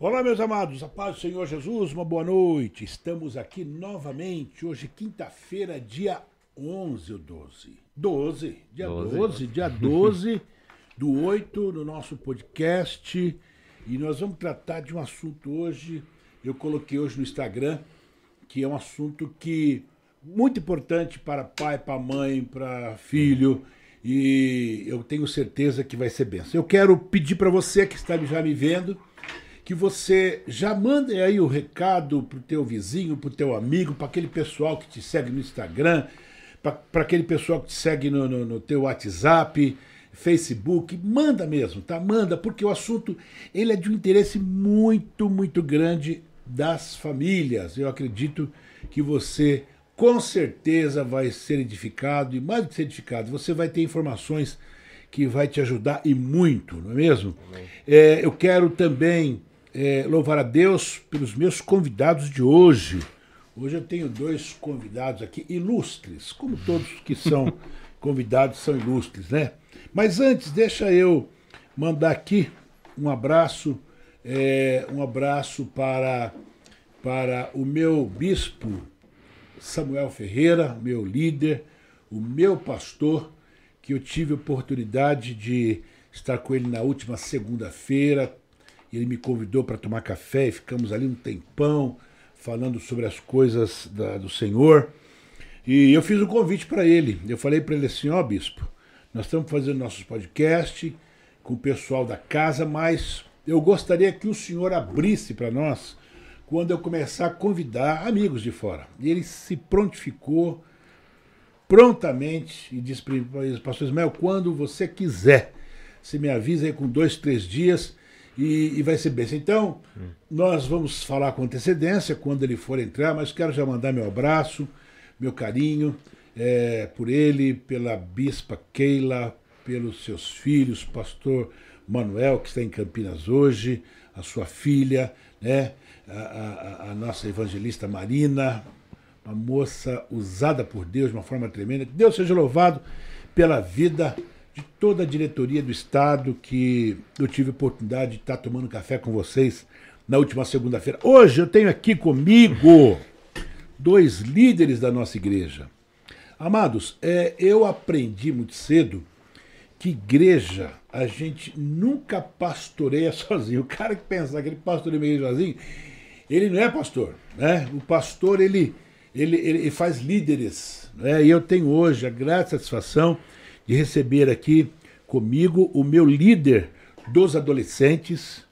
Olá, meus amados, a paz do Senhor Jesus, uma boa noite. Estamos aqui novamente, hoje, quinta-feira, dia 11 ou 12? 12, dia 12, 12 dia 12 do 8, no nosso podcast. E nós vamos tratar de um assunto hoje, eu coloquei hoje no Instagram, que é um assunto que muito importante para pai, para mãe, para filho, e eu tenho certeza que vai ser benção. Eu quero pedir para você que está já me vendo, que você já mande aí o recado pro teu vizinho, pro teu amigo, para aquele pessoal que te segue no Instagram, para aquele pessoal que te segue no, no, no, teu WhatsApp, Facebook, manda mesmo, tá? Manda, porque o assunto ele é de um interesse muito, muito grande das famílias. Eu acredito que você com certeza vai ser edificado e mais do que ser edificado, você vai ter informações que vai te ajudar e muito, não é mesmo? É, eu quero também é, louvar a Deus pelos meus convidados de hoje. Hoje eu tenho dois convidados aqui ilustres, como todos que são convidados são ilustres, né? Mas antes, deixa eu mandar aqui um abraço, é, um abraço para, para o meu bispo Samuel Ferreira, meu líder, o meu pastor, que eu tive a oportunidade de estar com ele na última segunda-feira, ele me convidou para tomar café e ficamos ali um tempão falando sobre as coisas da, do Senhor. E eu fiz um convite para ele. Eu falei para ele assim: Ó, oh, bispo, nós estamos fazendo nossos podcast com o pessoal da casa, mas eu gostaria que o senhor abrisse para nós quando eu começar a convidar amigos de fora. E ele se prontificou prontamente e disse para o pastor Ismael: quando você quiser, você me avisa aí com dois, três dias e, e vai ser bem. Então, hum. nós vamos falar com antecedência quando ele for entrar, mas quero já mandar meu abraço, meu carinho é, por ele, pela bispa Keila, pelos seus filhos, pastor Manuel, que está em Campinas hoje, a sua filha, né, a, a, a nossa evangelista Marina, uma moça usada por Deus de uma forma tremenda. Deus seja louvado pela vida de toda a diretoria do Estado que eu tive oportunidade de estar tomando café com vocês na última segunda-feira. Hoje eu tenho aqui comigo dois líderes da nossa igreja. Amados, é, eu aprendi muito cedo que igreja a gente nunca pastoreia sozinho. O cara que pensa que ele pastoreia meio sozinho, ele não é pastor. Né? O pastor ele, ele, ele faz líderes. Né? E eu tenho hoje a grata satisfação de receber aqui comigo o meu líder dos adolescentes,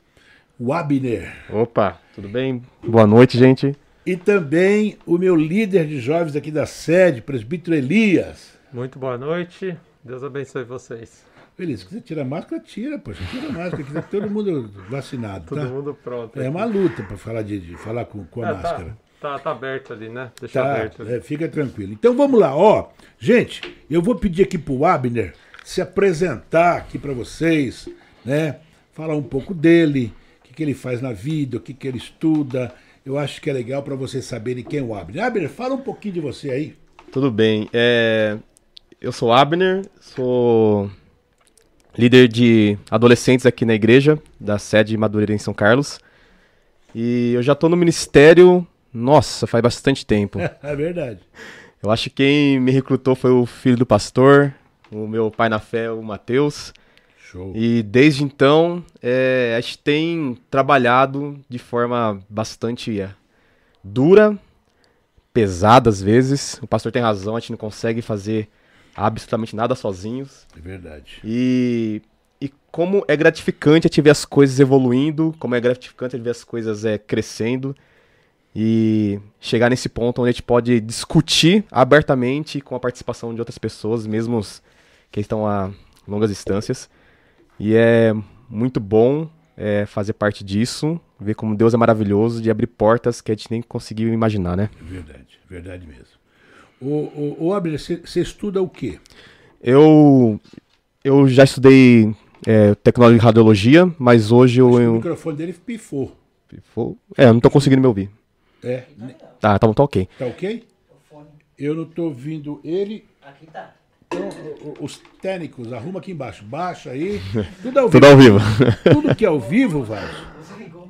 o Abner. Opa, tudo bem? Boa noite, gente. E também o meu líder de jovens aqui da sede, presbítero Elias. Muito boa noite. Deus abençoe vocês. Elias, se quiser tirar máscara, tira, poxa, tira máscara, aqui tá todo mundo vacinado, todo tá? Todo mundo pronto. É uma luta para falar de, de, falar com, com a é, tá. máscara. Tá. Tá, tá aberto ali, né? Deixa tá, aberto. Ali. É, fica tranquilo. Então vamos lá, ó. Gente, eu vou pedir aqui pro Abner se apresentar aqui para vocês, né? Falar um pouco dele, o que, que ele faz na vida, o que, que ele estuda. Eu acho que é legal para vocês saberem quem é o Abner. Abner, fala um pouquinho de você aí. Tudo bem. É... Eu sou Abner, sou líder de adolescentes aqui na igreja, da sede Madureira em São Carlos. E eu já estou no ministério nossa, faz bastante tempo. é verdade. Eu acho que quem me recrutou foi o filho do pastor, o meu pai na fé, o Mateus. Show. E desde então, é, a gente tem trabalhado de forma bastante é, dura, pesada às vezes. O pastor tem razão, a gente não consegue fazer absolutamente nada sozinhos. É verdade. E, e como é gratificante a gente ver as coisas evoluindo, como é gratificante a gente ver as coisas é, crescendo e chegar nesse ponto onde a gente pode discutir abertamente com a participação de outras pessoas, mesmo que estão a longas distâncias. E é muito bom é, fazer parte disso, ver como Deus é maravilhoso de abrir portas que a gente nem conseguiu imaginar, né? Verdade, verdade mesmo. O, o, o Abner, você estuda o quê? Eu, eu já estudei é, tecnologia e radiologia, mas hoje eu... O microfone dele pifou. Pifou? É, eu não estou conseguindo me ouvir. É. Tá, tá, tá ok. Tá ok? Eu não tô ouvindo ele. Aqui tá. Então, os técnicos, arruma aqui embaixo. Baixa aí. Tudo ao vivo. Tudo ao vivo. Tudo que é ao vivo, vai.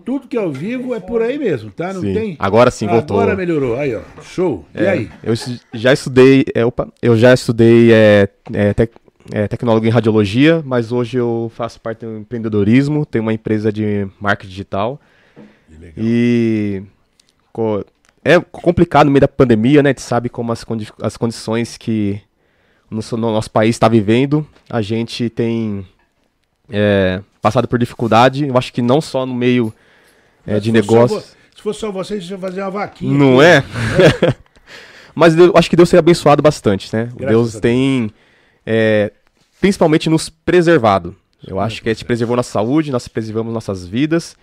tudo que é ao vivo é por aí mesmo, tá? Não Sim. tem. Agora sim, voltou. Agora melhorou. Aí, ó. Show. E É, aí? Eu já estudei, é, opa, eu já estudei é, é, tec- é, tecnólogo em radiologia, mas hoje eu faço parte do empreendedorismo, tenho uma empresa de marketing digital Que legal. e co- é complicado no meio da pandemia, né? A gente sabe como as, condi- as condições que o nosso, no nosso país está vivendo, a gente tem é, passado por dificuldade, eu acho que não só no meio é, Mas de vo- Se fosse só vocês, você ia fazer uma vaquinha. Não aqui. é? Mas Deus- eu acho que Deus tem abençoado bastante, né? Graças Deus tem, é, principalmente, nos preservado. Eu acho que a gente preservou nossa saúde, nós preservamos nossas vidas.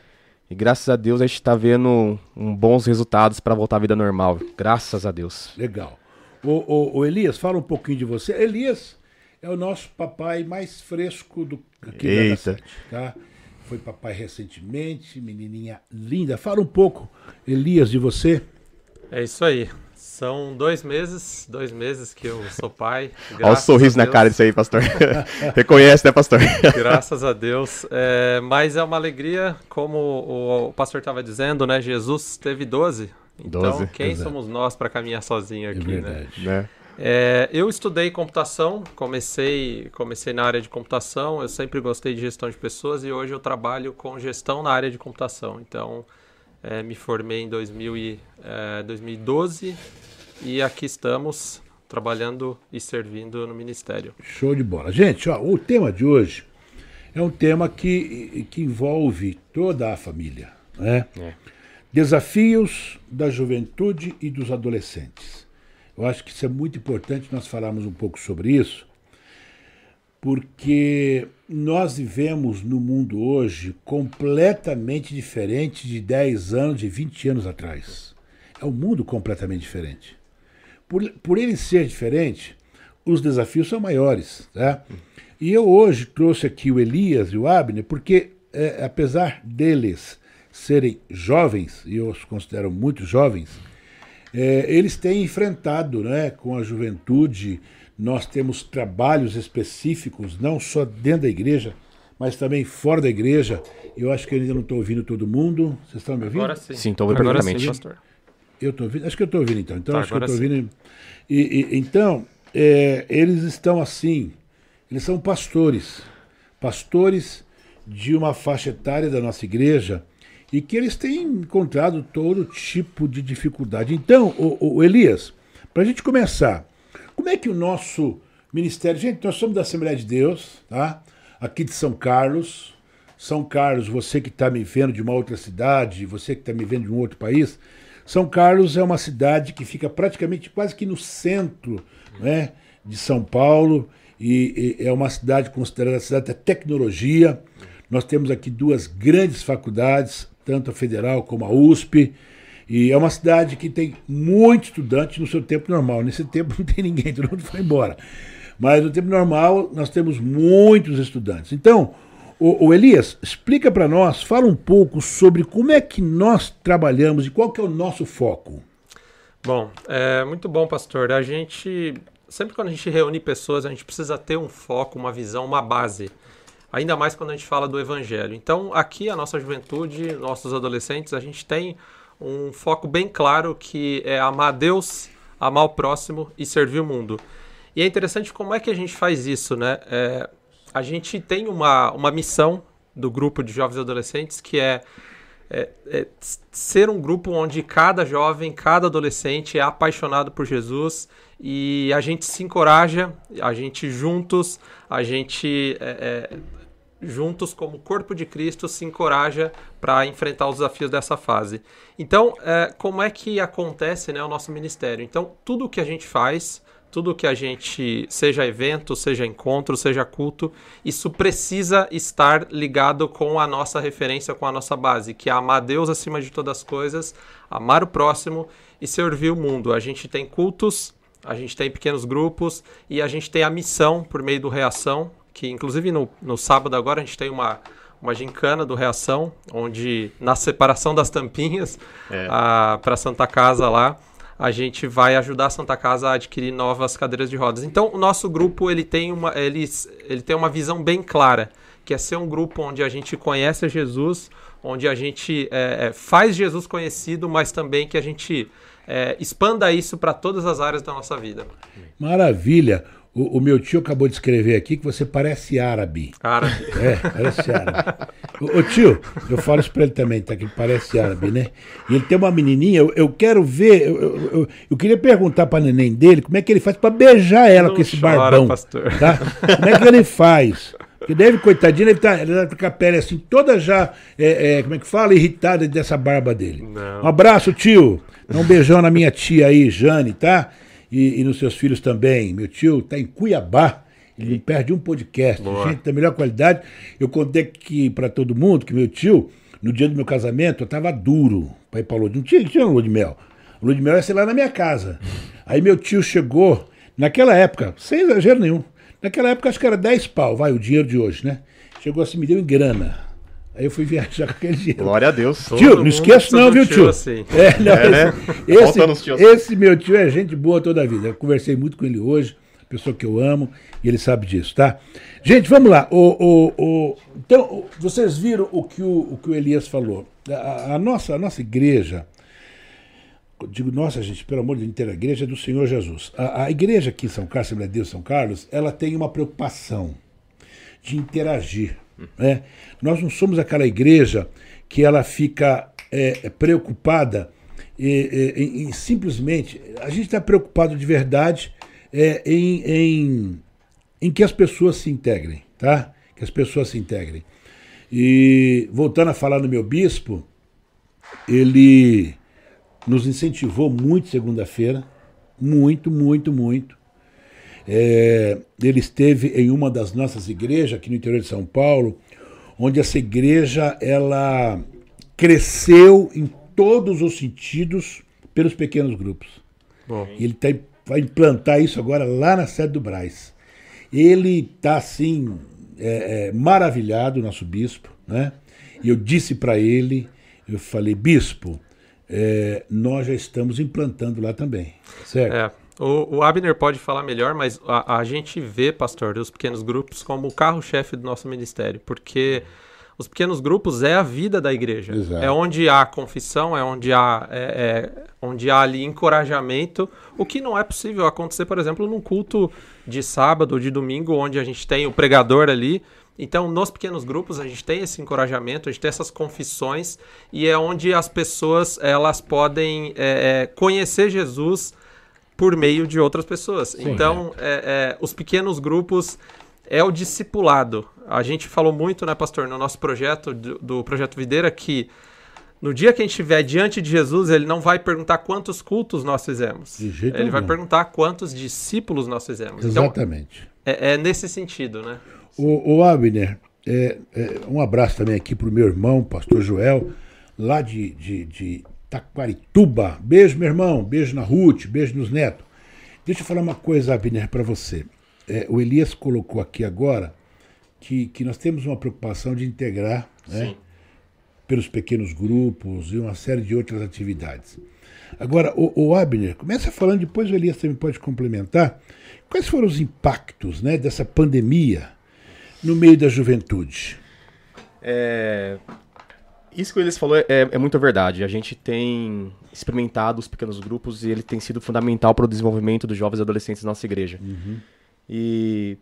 E graças a Deus a gente está vendo um, bons resultados para voltar à vida normal. Graças a Deus. Legal. O, o- o Elias, fala um pouquinho de você. Elias é o nosso papai mais fresco do aqui da Eita. Sete, tá? Foi papai recentemente, menininha linda. Fala um pouco, Elias, de você. É isso aí. São dois meses, dois meses que eu sou pai. Olha o sorriso na cara disso aí, pastor. Reconhece, né, pastor? Graças a Deus. É, mas é uma alegria, como o, pastor estava dizendo, né? Jesus teve 12. Então, Doze, quem exato. somos nós para caminhar sozinho É aqui, né? verdade. né? É, eu estudei computação, comecei, comecei na área de computação, eu sempre gostei de gestão de pessoas e hoje eu trabalho com gestão na área de computação. Então, é, me formei em 2000 e, é, 2012 e aqui estamos trabalhando e servindo no Ministério. Show de bola. Gente, ó, o tema de hoje é um tema que, que envolve toda a família. Né? É. Desafios da juventude e dos adolescentes. Eu acho que isso é muito importante nós falarmos um pouco sobre isso, porque nós vivemos no mundo hoje completamente diferente de 10 anos, de 20 anos atrás. É um mundo completamente diferente. Por, por ele ser diferente, os desafios são maiores. Tá? E eu hoje trouxe aqui o Elias e o Abner, porque é, apesar deles serem jovens, e eu os considero muito jovens, é, eles têm enfrentado né, com a juventude. Nós temos trabalhos específicos, não só dentro da igreja, mas também fora da igreja. Eu acho que eu ainda não estou ouvindo todo mundo. Vocês estão me ouvindo? Agora sim. Sim, tô ouvindo Agora sim, perfeitamente. pastor. Eu estou ouvindo, acho que eu estou ouvindo então. Então Tá, acho que eu agora estou ouvindo. E, e- então, é, eles estão assim, eles são pastores, pastores de uma faixa etária da nossa igreja e que eles têm encontrado todo tipo de dificuldade. Então, o, o Elias, para a gente começar, como é que o nosso ministério. Gente, nós somos da Assembleia de Deus, tá? Aqui de São Carlos. São Carlos, você que está me vendo de uma outra cidade, você que está me vendo de um outro país. São Carlos é uma cidade que fica praticamente quase que no centro né, de São Paulo e, e é uma cidade considerada a cidade da tecnologia. Nós temos aqui duas grandes faculdades, tanto a federal como a USP. E é uma cidade que tem muito estudante no seu tempo normal. Nesse tempo não tem ninguém, todo mundo foi embora. Mas no tempo normal nós temos muitos estudantes. Então, o, o Elias, explica para nós, fala um pouco sobre como é que nós trabalhamos e qual que é o nosso foco. Bom, é muito bom, pastor. A gente, sempre quando a gente reúne pessoas, a gente precisa ter um foco, uma visão, uma base. Ainda mais quando a gente fala do evangelho. Então, aqui a nossa juventude, nossos adolescentes, a gente tem um foco bem claro que é amar a Deus, amar o próximo e servir o mundo. E é interessante como é que a gente faz isso, né? É, a gente tem uma, uma missão do grupo de jovens e adolescentes que é é, é, ser um grupo onde cada jovem, cada adolescente é apaixonado por Jesus e a gente se encoraja, a gente juntos, a gente é, é, juntos como corpo de Cristo se encoraja para enfrentar os desafios dessa fase. Então, é, como é que acontece né, o nosso ministério? Então, tudo o que a gente faz tudo que a gente, seja evento, seja encontro, seja culto, isso precisa estar ligado com a nossa referência, com a nossa base, que é amar Deus acima de todas as coisas, amar o próximo e servir o mundo. A gente tem cultos, a gente tem pequenos grupos e a gente tem a missão por meio do Reação, que inclusive no, no sábado agora a gente tem uma, uma gincana do Reação, onde na separação das tampinhas É. para Santa Casa lá, a gente vai ajudar a Santa Casa a adquirir novas cadeiras de rodas. Então, o nosso grupo ele tem uma, ele, ele tem uma visão bem clara, que é ser um grupo onde a gente conhece Jesus, onde a gente é, é, faz Jesus conhecido, mas também que a gente é, expanda isso para todas as áreas da nossa vida. Maravilha. O, o, meu tio acabou de escrever aqui que você parece árabe. Árabe. É, parece árabe. ô, ô, tio, eu falo isso pra ele também, tá? Que ele parece árabe, né? E ele tem uma menininha, eu, eu quero ver, eu, eu, eu, queria perguntar pra neném dele como é que ele faz pra beijar ela Não com esse chora, barbão. Pastor. Tá? Como é que ele faz? Porque deve, coitadinho, ele tá, ele tá com a pele assim, toda já, é, é, como é que fala, irritada dessa barba dele. Não. Um abraço, tio. Dá um beijão na minha tia aí, Jane, tá? E, e nos seus filhos também. Meu tio está em Cuiabá. Ele perde um podcast. Boa. Gente da melhor qualidade. Eu contei aqui para todo mundo que meu tio, no dia do meu casamento, eu estava duro para ir para lua de Não tinha, tinha lua de mel. A lua de mel ia ser lá na minha casa. Aí meu tio chegou, naquela época, sem exagero nenhum, naquela época acho que era 10 pau, vai, o dinheiro de hoje, né? Chegou assim, me deu em grana. Aí eu fui viajar com aquele dinheiro. Glória a Deus. Tio, não esqueça não, viu, tio? Assim. É, não, é, né? esse, esse, esse, meu tio é gente boa toda a vida. Eu conversei muito com ele hoje, pessoa que eu amo, e ele sabe disso, tá? Gente, vamos lá. O, o, o, então, vocês viram o que o, o, que o Elias falou. A, a, nossa, a nossa igreja, digo nossa, gente, pelo amor de Deus, inteira igreja é do Senhor Jesus. A, a igreja aqui em São Carlos, Assembleia de Deus São Carlos, ela tem uma preocupação de interagir né? Nós não somos aquela igreja que ela fica é, preocupada em, em, simplesmente. A gente está preocupado de verdade é, em, em, em que as pessoas se integrem, tá? Que as pessoas se integrem. E voltando a falar no meu bispo, ele nos incentivou muito segunda-feira, muito, muito, muito. É, ele esteve em uma das nossas igrejas aqui no interior de São Paulo, onde essa igreja ela cresceu em todos os sentidos pelos pequenos grupos. Bom. Ele tá, vai implantar isso agora lá na sede do Braz. Ele está assim é, é, maravilhado, nosso bispo, né? E eu disse para ele, eu falei, bispo, é, nós já estamos implantando lá também, certo? É. O, o, Abner pode falar melhor, mas a, a, gente vê, pastor, os pequenos grupos como o carro-chefe do nosso ministério, porque os pequenos grupos é a vida da igreja. Exato. É onde há confissão, é onde há, é, é, onde há ali encorajamento, o que não é possível acontecer, por exemplo, num culto de sábado ou de domingo, onde a gente tem o pregador ali. Então, nos pequenos grupos, a gente tem esse encorajamento, a gente tem essas confissões, e é onde as pessoas elas podem é, é conhecer Jesus por meio de outras pessoas. Sim, então, é. É, é, os pequenos grupos é o discipulado. A gente falou muito, né, pastor, no nosso projeto, do, do projeto Videira, que no dia que a gente estiver diante de Jesus, ele não vai perguntar quantos cultos nós fizemos. De jeito ele algum. vai perguntar quantos discípulos nós fizemos. Então, Exatamente. Então, é, é, nesse sentido, né? O, o Abner, é, é, um abraço também aqui para o meu irmão, pastor Joel, lá de, de, de Taquarituba. Beijo, meu irmão. Beijo na Ruth. Beijo nos netos. Deixa eu falar uma coisa, Abner, para você. É, o Elias colocou aqui agora que, que nós temos uma preocupação de integrar né, pelos pequenos grupos e uma série de outras atividades. Agora, o, o Abner, começa falando, depois o Elias também pode complementar. Quais foram os impactos né, dessa pandemia no meio da juventude? É, isso que eles falou é, é, muito verdade. A gente tem experimentado os pequenos grupos e ele tem sido fundamental para o desenvolvimento dos jovens e adolescentes na nossa igreja. Uhum. E,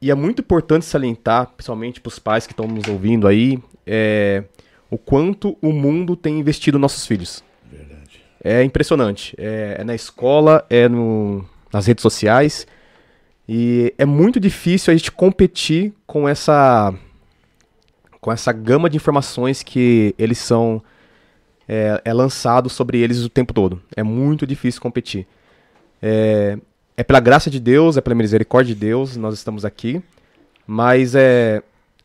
e, é muito importante salientar, principalmente para os pais que estão nos ouvindo aí, é, o quanto o mundo tem investido nos nossos filhos. Verdade. É impressionante. É, é na escola, é no, nas redes sociais. E é muito difícil a gente competir com essa com essa gama de informações que eles são é, é lançado sobre eles o tempo todo. É muito difícil competir. É, é pela graça de Deus, é pela misericórdia de Deus, nós estamos aqui. Mas é,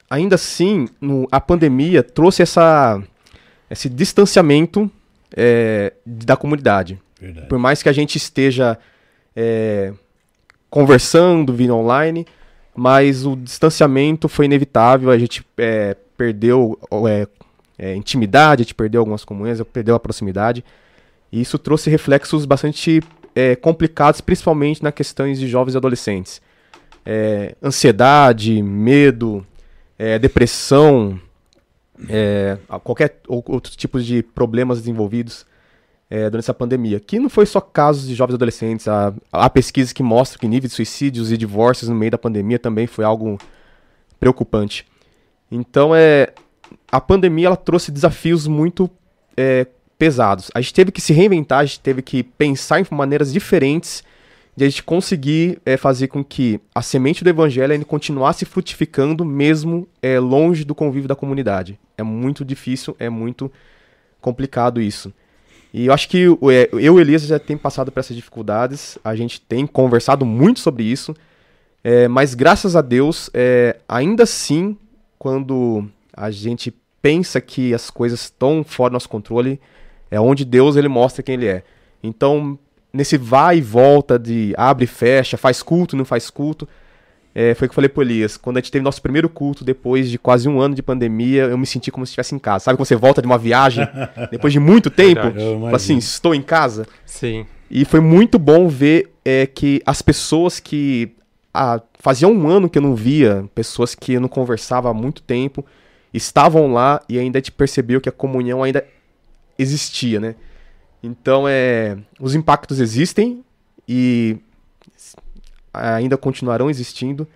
ainda assim, no, a pandemia trouxe essa, esse distanciamento é, da comunidade. Verdade. Por mais que a gente esteja é, conversando, vindo online, mas o distanciamento foi inevitável. A gente é, perdeu é, é, intimidade, gente perdeu algumas comunhões, perdeu a proximidade. E isso trouxe reflexos bastante é, complicados, principalmente nas questões de jovens e adolescentes. É, ansiedade, medo, é, depressão, é, qualquer outro tipo de problemas desenvolvidos é, durante essa pandemia. Que não foi só casos de jovens adolescentes. Há, há pesquisas que mostram que nível de suicídios e divórcios no meio da pandemia também foi algo preocupante. Então, é, a pandemia ela trouxe desafios muito é, pesados. A gente teve que se reinventar, a gente teve que pensar em maneiras diferentes de a gente conseguir é, fazer com que a semente do evangelho ainda continuasse frutificando mesmo é, longe do convívio da comunidade. É muito difícil, é muito complicado isso. E eu acho que é, eu e Elias já tem passado por essas dificuldades, a gente tem conversado muito sobre isso, é, mas graças a Deus, é, ainda assim, quando a gente pensa que as coisas estão fora do nosso controle, é onde Deus ele mostra quem ele é. Então, nesse vai e volta de abre e fecha, faz culto, não faz culto. É, foi o que eu falei pro Elias. Quando a gente teve nosso primeiro culto, depois de quase um ano de pandemia, eu me senti como se estivesse em casa. Sabe quando você volta de uma viagem, depois de muito tempo? Tipo assim, estou em casa. Sim. E foi muito bom ver é, que as pessoas que ah, fazia um ano que eu não via, pessoas que eu não conversava há muito tempo, estavam lá e ainda te percebeu que a comunhão ainda existia, né? Então, é, os impactos existem e ainda continuarão existindo,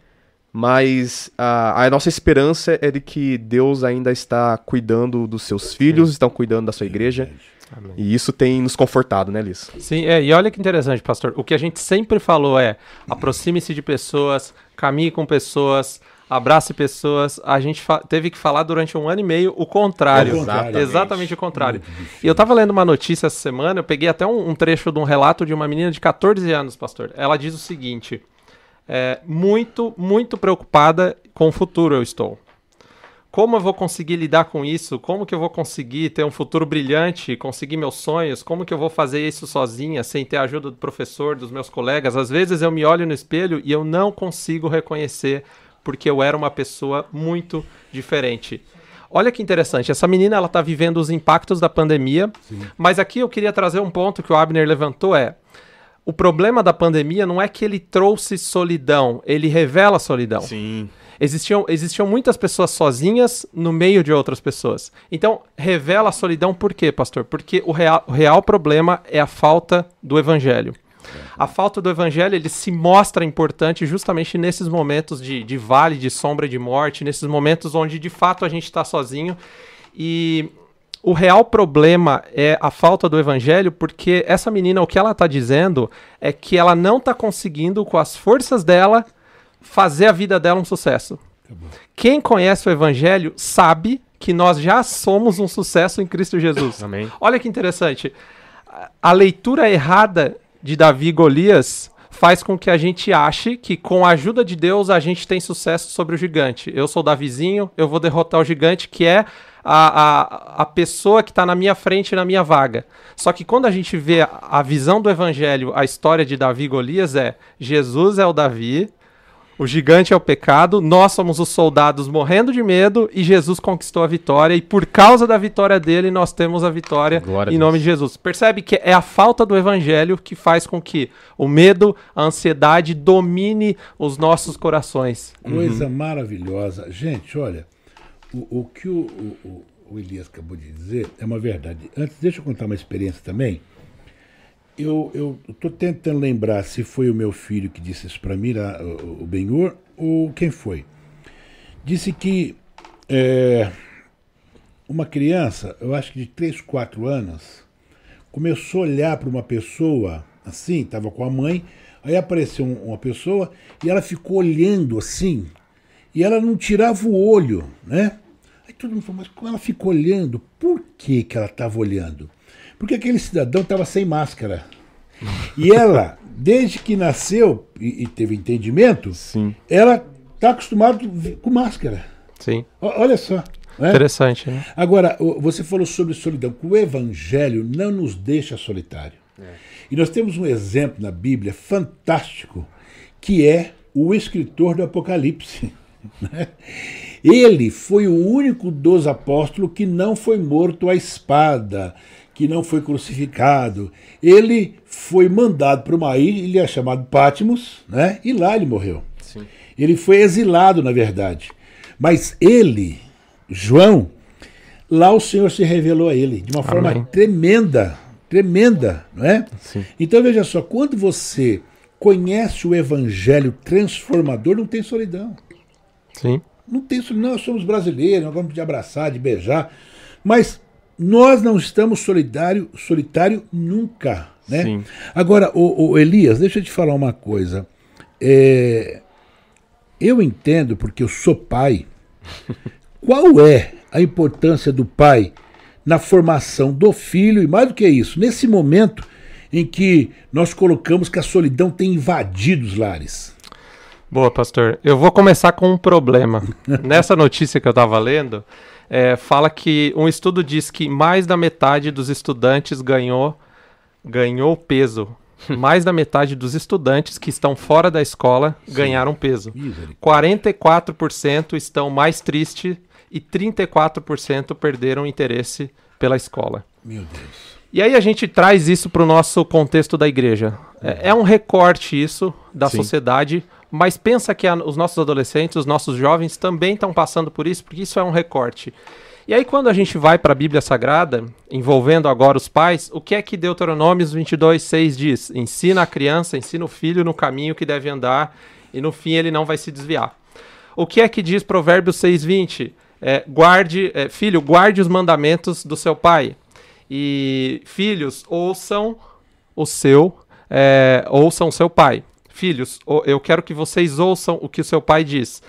mas a, a, nossa esperança é de que Deus ainda está cuidando dos seus filhos, estão cuidando da sua igreja. Amém. E isso tem nos confortado, né, Liz? Sim, é, e olha que interessante, pastor. O que a gente sempre falou é: aproxime-se de pessoas, caminhe com pessoas, abrace pessoas. A gente teve que falar durante um ano e meio o contrário. Exatamente, Exatamente o contrário. E eu estava lendo uma notícia essa semana, eu peguei até um, um, trecho de um relato de uma menina de 14 anos, pastor. Ela diz o seguinte: é, muito, muito preocupada com o futuro eu estou. Como eu vou conseguir lidar com isso? Como que eu vou conseguir ter um futuro brilhante, conseguir meus sonhos? Como que eu vou fazer isso sozinha, sem ter a ajuda do professor, dos meus colegas? Às vezes eu me olho no espelho e eu não consigo reconhecer porque eu era uma pessoa muito diferente. Olha que interessante, essa menina ela está vivendo os impactos da pandemia, Sim. mas aqui eu queria trazer um ponto que o Abner levantou é o problema da pandemia não é que ele trouxe solidão, ele revela solidão. Sim. Existiam, existiam muitas pessoas sozinhas no meio de outras pessoas. Então, revela a solidão por quê, pastor? Porque o real, o real problema é a falta do evangelho. A falta do evangelho ele se mostra importante justamente nesses momentos de, de vale, de sombra de morte, nesses momentos onde de fato a gente está sozinho. E o real problema é a falta do evangelho, porque essa menina, o que ela está dizendo é que ela não está conseguindo, com as forças dela, fazer a vida dela um sucesso. Quem conhece o evangelho sabe que nós já somos um sucesso em Cristo Jesus. Amém. Olha que interessante. A leitura errada de Davi e Golias faz com que a gente ache que com a ajuda de Deus a gente tem sucesso sobre o gigante. Eu sou Davizinho, eu vou derrotar o gigante que é a, a, a pessoa que está na minha frente, na minha vaga. Só que quando a gente vê a, a visão do evangelho, a história de Davi e Golias é Jesus é o Davi, o gigante é o pecado, nós somos os soldados morrendo de medo e Jesus conquistou a vitória. E por causa da vitória dele, nós temos a vitória Glória em nome de Jesus. Percebe que é a falta do evangelho que faz com que o medo, a ansiedade domine os nossos corações. Coisa uhum. maravilhosa. Gente, olha, o, o que o, o, o Elias acabou de dizer é uma verdade. Antes, deixa eu contar uma experiência também eu estou tentando lembrar se foi o meu filho que disse isso para mim, o Benhur, ou quem foi. Disse que é, uma criança, eu acho que de 3, 4 anos, começou a olhar para uma pessoa assim, estava com a mãe, aí apareceu uma pessoa e ela ficou olhando assim, e ela não tirava o olho, né? Aí todo mundo falou, mas como ela ficou olhando, por que, que ela estava olhando? Porque aquele cidadão estava sem máscara. E ela, desde que nasceu e, e teve entendimento, Sim. ela está acostumada com máscara. Sim. O, olha só. Né? Interessante. Né? Agora, você falou sobre solidão. O evangelho não nos deixa solitário. É. E nós temos um exemplo na Bíblia fantástico, que é o escritor do Apocalipse. Né? Ele foi o único dos apóstolos que não foi morto à espada, que não foi crucificado. Ele foi mandado para uma ilha chamada Patmos, né? e lá ele morreu. Sim. Ele foi exilado, na verdade. Mas ele, João, lá o Senhor se revelou a ele de uma forma Amém. tremenda, tremenda, não é? Sim. Então veja só, quando você conhece o evangelho transformador, não tem solidão. Sim. Não tem solidão, nós somos brasileiros, nós vamos de abraçar, de beijar, mas nós não estamos solidário, solitário nunca, né? Sim. Agora, o, Elias, deixa eu te falar uma coisa. É, eu entendo, porque eu sou pai, qual é a importância do pai na formação do filho, e mais do que isso, nesse momento em que nós colocamos que a solidão tem invadido os lares. Boa, pastor. Eu vou começar com um problema. Nessa notícia que eu estava lendo, é, fala que um estudo diz que mais da metade dos estudantes ganhou, ganhou peso. Mais da metade dos estudantes que estão fora da escola ganharam peso. Misericórdia. 44% estão mais tristes e 34% perderam interesse pela escola. Meu Deus. E aí a gente traz isso para o nosso contexto da igreja. É, é um recorte isso da Sim. sociedade, mas pensa que a- os nossos adolescentes, os nossos jovens também estão passando por isso, porque isso é um recorte. E aí quando a gente vai para a Bíblia Sagrada, envolvendo agora os pais, o que é que Deuteronômios 22, 6 diz? Ensina a criança, ensina o filho no caminho que deve andar, e no fim ele não vai se desviar. O que é que diz Provérbios 6:20? É, guarde, é, filho, guarde os mandamentos do seu pai. E filhos, ouçam o seu, é, ouçam o seu pai. Filhos, eu quero que vocês ouçam o que o seu pai diz.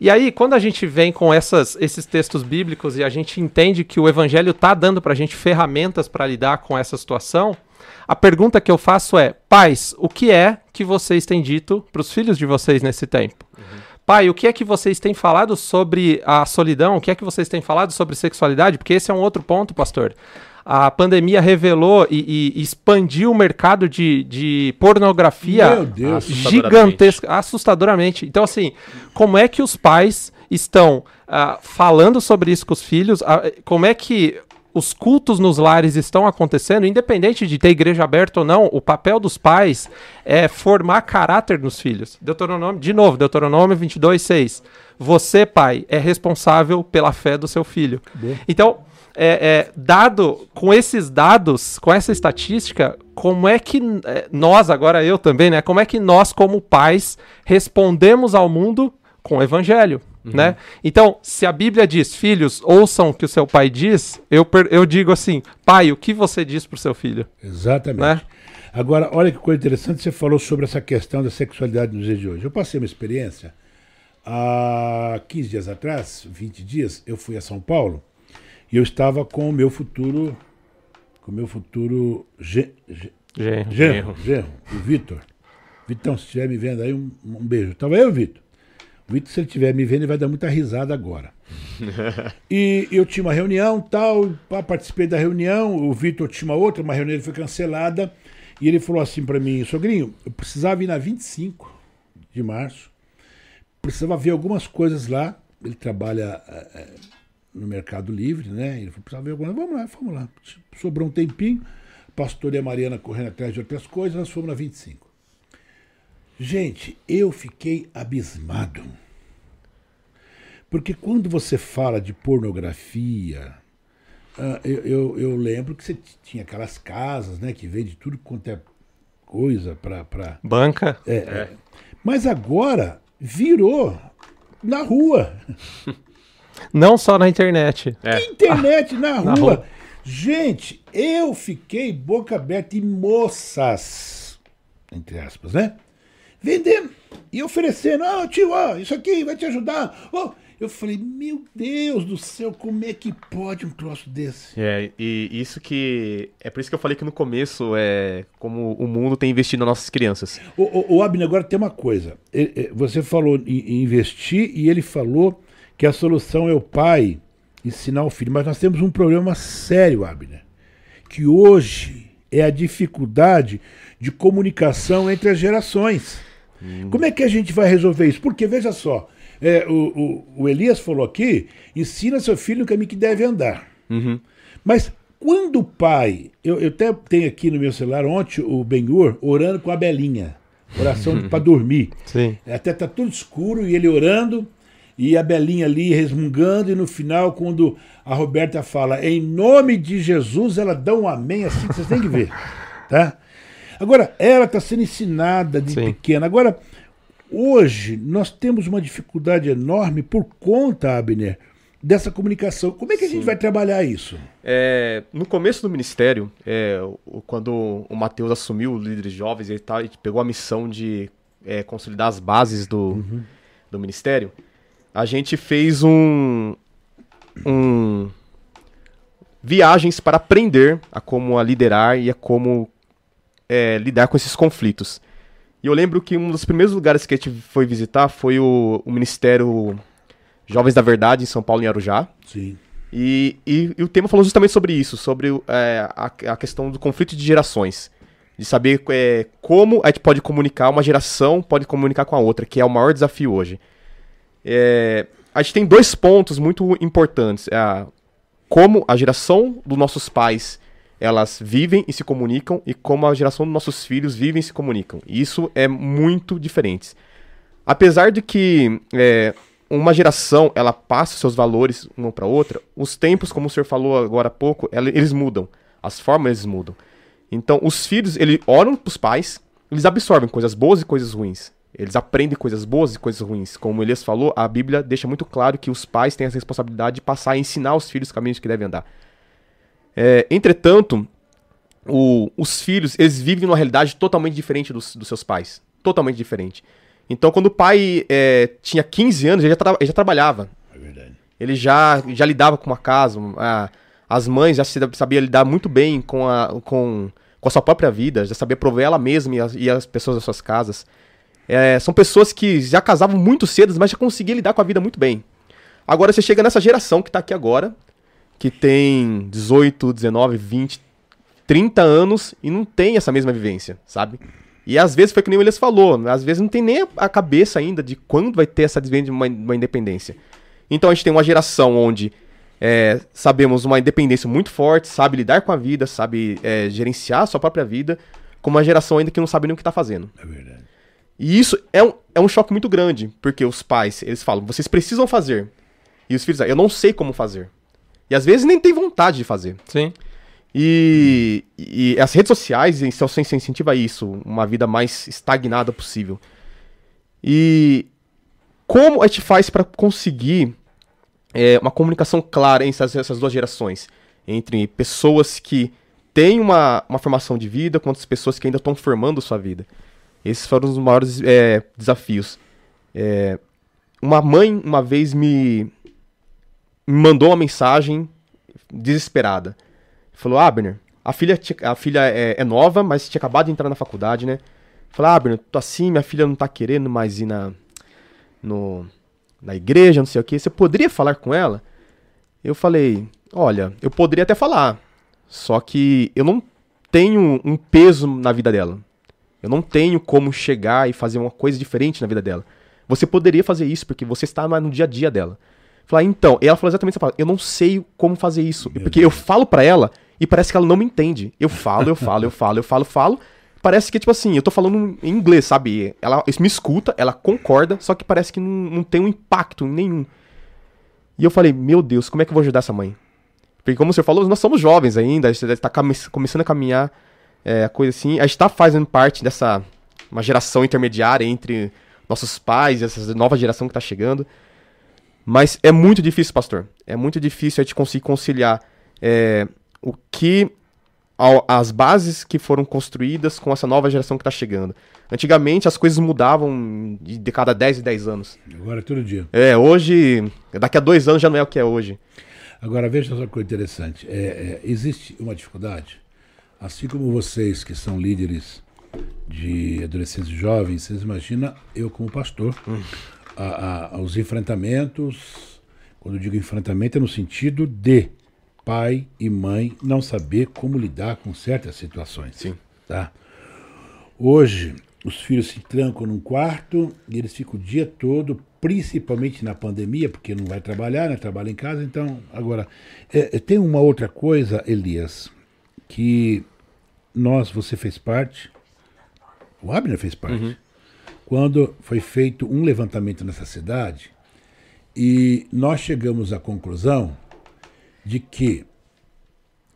E aí, quando a gente vem com essas, esses textos bíblicos e a gente entende que o evangelho está dando para a gente ferramentas para lidar com essa situação, a pergunta que eu faço é: pais, o que é que vocês têm dito para os filhos de vocês nesse tempo? Pai, o que é que vocês têm falado sobre a solidão? O que é que vocês têm falado sobre sexualidade? Porque esse é um outro ponto, pastor. A pandemia revelou e, e expandiu o mercado de, de pornografia Meu Deus. gigantesca, assustadoramente. Então, assim, como é que os pais estão ah, falando sobre isso com os filhos? Ah, como é que os cultos nos lares estão acontecendo, independente de ter igreja aberta ou não, o papel dos pais é formar caráter nos filhos. Deuteronômio, de novo, Deuteronômio 22, 6. Você, pai, é responsável pela fé do seu filho. Então, é, é, dado com esses dados, com essa estatística, como é que é, nós, agora eu também, né? Como é que nós, como pais, respondemos ao mundo com o evangelho? Né? Então, se a Bíblia diz, filhos, ouçam o que o seu pai diz, eu, eu digo assim, pai, o que você diz pro seu filho? Exatamente. Né? Agora, olha que coisa interessante, você falou sobre essa questão da sexualidade nos dias de hoje. Eu passei uma experiência há 15 dias atrás, 20 dias, eu fui a São Paulo e eu estava com o meu futuro, com o meu futuro ge- ge- Genro. genro, genro, o Vitor. Vitão, se estiver me vendo aí, um, um beijo. Tava eu, Vitor. O Vitor, se ele estiver me vendo, ele vai dar muita risada agora. E eu tinha uma reunião, tal, participei da reunião, o Vitor tinha uma outra, uma reunião foi cancelada, e ele falou assim pra mim, sogrinho, eu precisava ir na 25 de março, precisava ver algumas coisas lá, ele trabalha eh, no Mercado Livre, né? Ele falou, precisava ver algumas, vamos lá, vamos lá. Sobrou um tempinho, pastor e a Mariana correndo atrás de outras coisas, nós fomos na 25. Gente, eu fiquei abismado. Porque quando você fala de pornografia, ah, eu, eu, eu lembro que você tinha aquelas casas, né, que vende tudo quanto é coisa para. Pra... Banca? É, é. Mas agora virou na rua. Não só na internet. É. Internet na rua. na rua. Gente, eu fiquei boca aberta e moças, entre aspas, né? Vendendo e oferecendo. Ah, tio, ó, isso aqui vai te ajudar. Ó, eu falei, meu Deus do céu, como é que pode um troço desse? É, e isso que. É por isso que eu falei que no começo é como o mundo tem investido nas nossas crianças. O, o, o Abner, agora tem uma coisa. Você falou em investir e ele falou que a solução é o pai ensinar o filho. Mas nós temos um problema sério, Abner. Que hoje é a dificuldade de comunicação entre as gerações. Como é que a gente vai resolver isso? Porque, veja só, é, o, o- o Elias falou aqui: ensina seu filho no caminho que deve andar. Mas quando o pai. Eu, eu até tenho aqui no meu celular ontem o Ben-Hur orando com a Belinha. Oração para dormir. Sim. Até tá tudo escuro e ele orando. E a Belinha ali resmungando, e no final, quando a Roberta fala em nome de Jesus, ela dá um amém assim, vocês têm que ver. Tá? Agora, ela está sendo ensinada de Sim. pequena. Agora, hoje, nós temos uma dificuldade enorme por conta, Abner, dessa comunicação. Como é que a gente vai trabalhar isso? É, no começo do ministério, é, quando o Mateus assumiu o Líderes Jovens, ele, tá, ele pegou a missão de é, consolidar as bases do, do ministério. A gente fez um, um viagens para aprender a como a liderar e a como é, lidar com esses conflitos. E eu lembro que um dos primeiros lugares que a gente foi visitar foi o, o Ministério Jovens da Verdade em São Paulo, em Arujá. Sim. E, e- e o tema falou justamente sobre isso, sobre é, a, a questão do conflito de gerações. De saber é, como a gente pode comunicar, uma geração pode comunicar com a outra, que é o maior desafio hoje. É, a gente tem dois pontos muito importantes. É a- como a geração dos nossos pais elas vivem e se comunicam e como a geração dos nossos filhos vivem e se comunicam. E Isso é muito diferente. Apesar de que é, uma geração ela passa os seus valores uma para outra, os tempos, como o senhor falou agora há pouco, ela- eles mudam. As formas eles mudam. Então, os filhos, eles oram pros pais, eles absorvem coisas boas e coisas ruins. Eles aprendem coisas boas e coisas ruins. Como Elias falou, a Bíblia deixa muito claro que os pais têm essa responsabilidade de passar a ensinar os filhos os caminhos que devem andar. É, entretanto, o- os filhos, eles vivem numa realidade totalmente diferente dos, dos seus pais. Totalmente diferente. Então, quando o pai é, tinha 15 anos, ele já, tra- ele já trabalhava. É verdade. Ele já, já lidava com uma casa. a- as mães já sabia lidar muito bem com a, com, com a sua própria vida, já sabia prover ela mesma e as, e as pessoas das suas casas. É, são pessoas que já casavam muito cedo, mas já conseguiam lidar com a vida muito bem. Agora você chega nessa geração que tá aqui agora, que tem 18, 19, 20, 30 anos e não tem essa mesma vivência, sabe? E às vezes foi que nem o Elias falou, às vezes não tem nem a cabeça ainda de quando vai ter essa desvenda de uma, uma independência. Então a gente tem uma geração onde é, sabemos uma independência muito forte, sabe lidar com a vida, sabe é, gerenciar a sua própria vida, com uma geração ainda que não sabe nem o que tá fazendo. É verdade. E isso é um, é um choque muito grande, porque os pais, eles falam, vocês precisam fazer. E os filhos, "Ah, eu não sei como fazer. E às vezes nem tem vontade de fazer. Sim. E, e as redes sociais se incentiva isso, uma vida mais estagnada possível. E como a gente faz para conseguir é, uma comunicação clara entre essas, essas duas gerações? Entre pessoas que têm uma, uma formação de vida com outras pessoas que ainda estão formando sua vida. Esses foram os maiores é, desafios. É, uma mãe uma vez me, me mandou uma mensagem desesperada. Falou, Abner, a filha, a filha é, é nova, mas tinha acabado de entrar na faculdade, né? Falou, Abner, tô assim, minha filha não tá querendo mais ir na, no, na igreja, não sei o que. Você poderia falar com ela? Eu falei, olha, eu poderia até falar, só que eu não tenho um peso na vida dela. Eu não tenho como chegar e fazer uma coisa diferente na vida dela. Você poderia fazer isso, porque você está no dia a dia dela. Falar, então, e ela falou exatamente essa palavra, eu não sei como fazer isso. porque eu falo pra ela e parece que ela não me entende. Eu falo, eu falo, eu falo, eu falo, falo. Parece que, tipo assim, eu tô falando em inglês, sabe? Ela me escuta, ela concorda, só que parece que não, não tem um impacto nenhum. E eu falei, meu Deus, como é que eu vou ajudar essa mãe? Porque, como você falou, nós somos jovens ainda, a gente tá come- começando a caminhar, é, coisa assim. A gente tá fazendo parte dessa uma geração intermediária entre nossos pais e essa nova geração que tá chegando. Mas é muito difícil, pastor. É muito difícil a gente conseguir conciliar é, o que. as bases que foram construídas com essa nova geração que tá chegando. Antigamente as coisas mudavam de, de cada 10 e 10 anos. Agora é todo dia. É, hoje. Daqui a dois anos já não é o que é hoje. Agora veja só uma coisa interessante. É, é, existe uma dificuldade, assim como vocês que são líderes de adolescentes e jovens, vocês imaginam eu como pastor, a- a- os enfrentamentos, quando eu digo enfrentamento é no sentido de pai e mãe não saber como lidar com certas situações. Sim. Tá? Hoje, os filhos se trancam num quarto e eles ficam o dia todo, principalmente na pandemia, porque não vai trabalhar, né? Trabalha em casa. Então, agora, é, é, tem uma outra coisa, Elias, que nós, você fez parte, o Abner fez parte, quando foi feito um levantamento nessa cidade E nós chegamos à conclusão de que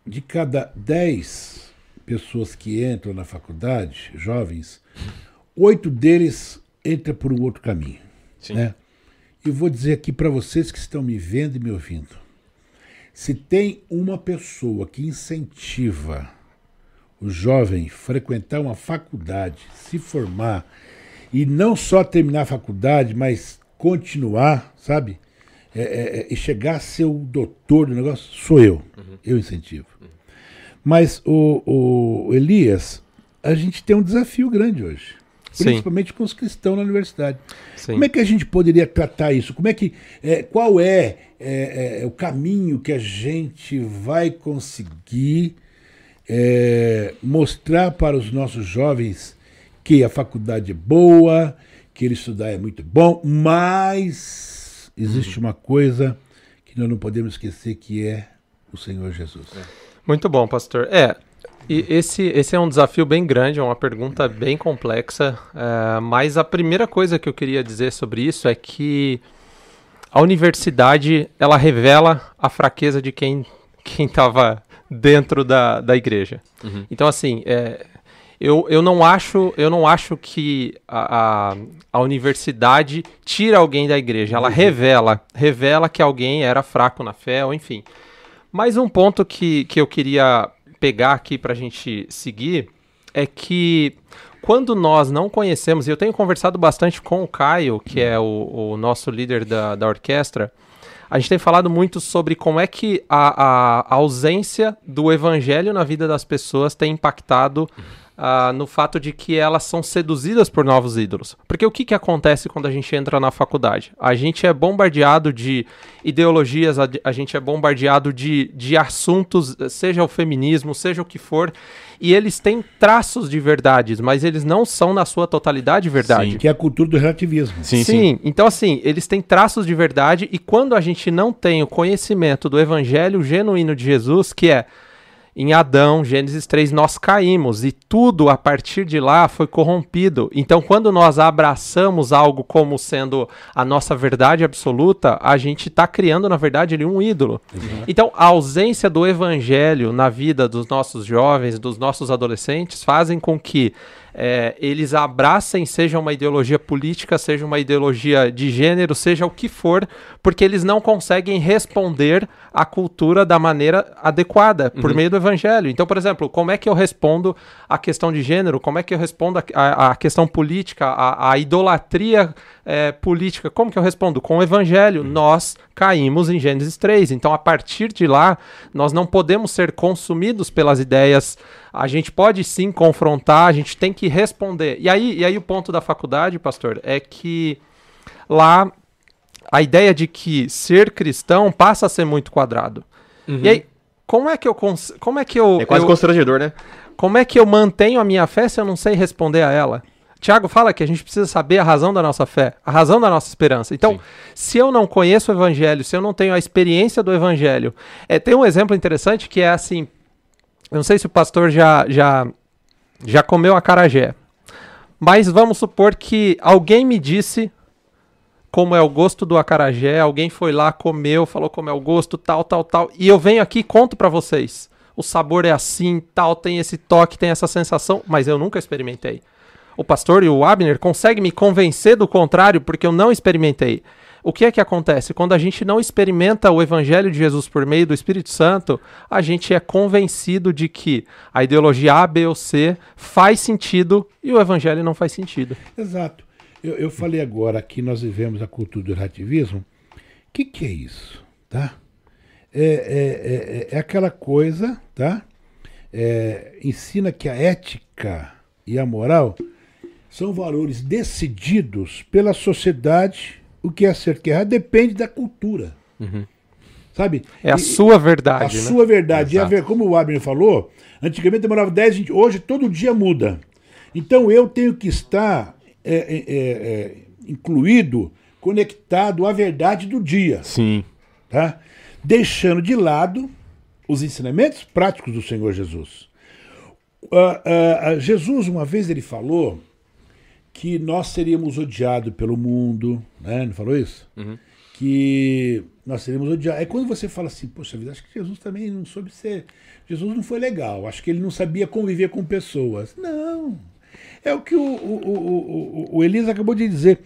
de cada 10 pessoas que entram na faculdade, jovens, oito deles entram por um outro caminho. Sim. Né? E vou dizer aqui para vocês que estão me vendo e me ouvindo. Se tem uma pessoa que incentiva o jovem frequentar uma faculdade, se formar, e não só terminar a faculdade, mas continuar, sabe? É, é, é, e chegar a ser o doutor do negócio, sou eu. Uhum. Eu incentivo. Uhum. Mas, o, o, Elias, a gente tem um desafio grande hoje. Principalmente Sim. com os cristãos na universidade. Sim. Como é que a gente poderia tratar isso? Como é que, é, qual é, é, é o caminho que a gente vai conseguir é, mostrar para os nossos jovens que a faculdade é boa, que ele estudar é muito bom, mas existe uma coisa que nós não podemos esquecer que é o Senhor Jesus. Muito bom, pastor. É, e esse, esse é um desafio bem grande, é uma pergunta bem complexa, é, mas a primeira coisa que eu queria dizer sobre isso é que a universidade ela revela a fraqueza de quem quem estava dentro da, da igreja. Uhum. Então assim, é, eu, eu, não acho, eu não acho que a, a, a, universidade tira alguém da igreja. Ela uhum. revela, revela que alguém era fraco na fé, ou enfim. Mas um ponto que, que eu queria pegar aqui para a gente seguir é que quando nós não conhecemos, e eu tenho conversado bastante com o Caio, que é o, o nosso líder da, da orquestra, a gente tem falado muito sobre como é que a, a, ausência do evangelho na vida das pessoas tem impactado uh, no fato de que elas são seduzidas por novos ídolos. Porque o que, que acontece quando a gente entra na faculdade? A gente é bombardeado de ideologias, a, a gente é bombardeado de, de assuntos, seja o feminismo, seja o que for, e eles têm traços de verdades, mas eles não são na sua totalidade verdade. Sim, que é a cultura do relativismo. Sim, sim, sim. Então, assim, eles têm traços de verdade, e quando a gente não tem o conhecimento do evangelho genuíno de Jesus, que é em Adão, Gênesis 3, nós caímos e tudo a partir de lá foi corrompido. Então, quando nós abraçamos algo como sendo a nossa verdade absoluta, a gente está criando, na verdade, ali um ídolo. Uhum. Então, a ausência do evangelho na vida dos nossos jovens, dos nossos adolescentes, fazem com que é, eles abracem, seja uma ideologia política, seja uma ideologia de gênero, seja o que for, porque eles não conseguem responder à cultura da maneira adequada, por uhum. meio do evangelho. Então, por exemplo, como é que eu respondo à questão de gênero? Como é que eu respondo à questão política, à idolatria é, política? Como que eu respondo? Com o evangelho. Uhum. Nós caímos em Gênesis 3. Então, a partir de lá, nós não podemos ser consumidos pelas ideias a gente pode sim confrontar, a gente tem que responder. E aí, e aí o ponto da faculdade, pastor, é que lá a ideia de que ser cristão passa a ser muito quadrado. Uhum. E aí, como é que eu como é que eu É quase eu, constrangedor, né? Como é que eu mantenho a minha fé se eu não sei responder a ela? Tiago fala que a gente precisa saber a razão da nossa fé, a razão da nossa esperança. Então, Sim. se eu não conheço o evangelho, se eu não tenho a experiência do evangelho, é, tem um exemplo interessante que é assim, eu não sei se o pastor já, já, já comeu acarajé. Mas vamos supor que alguém me disse como é o gosto do acarajé, alguém foi lá, comeu, falou como é o gosto, tal, tal, tal, e eu venho aqui e conto para vocês. O sabor é assim, tal, tem esse toque, tem essa sensação, mas eu nunca experimentei. O pastor e o Abner conseguem me convencer do contrário porque eu não experimentei. O que é que acontece? Quando a gente não experimenta o Evangelho de Jesus por meio do Espírito Santo, a gente é convencido de que a ideologia A, B ou C faz sentido e o Evangelho não faz sentido. Exato. Eu, eu falei agora que nós vivemos a cultura do relativismo. O que, que é isso? Tá? É, é, é, é aquela coisa, tá? É, ensina que a ética e a moral são valores decididos pela sociedade o que é certo e que errado depende da cultura. Uhum. Sabe? É a e, sua verdade. A né? sua verdade. Exato. E a ver, como o Abner falou, antigamente demorava 10, 20, hoje todo dia muda. Então eu tenho que estar é, é, é, é, incluído, conectado à verdade do dia. Sim. Tá? Deixando de lado os ensinamentos práticos do Senhor Jesus. Uh, uh, Jesus, uma vez, ele falou que nós seríamos odiados pelo mundo, né? Não falou isso? Uhum. que nós seremos odiados. É quando você fala assim, poxa vida, acho que Jesus também não soube ser. Jesus não foi legal, acho que ele não sabia conviver com pessoas. Não. É o que o, o, o, o, o acabou de dizer.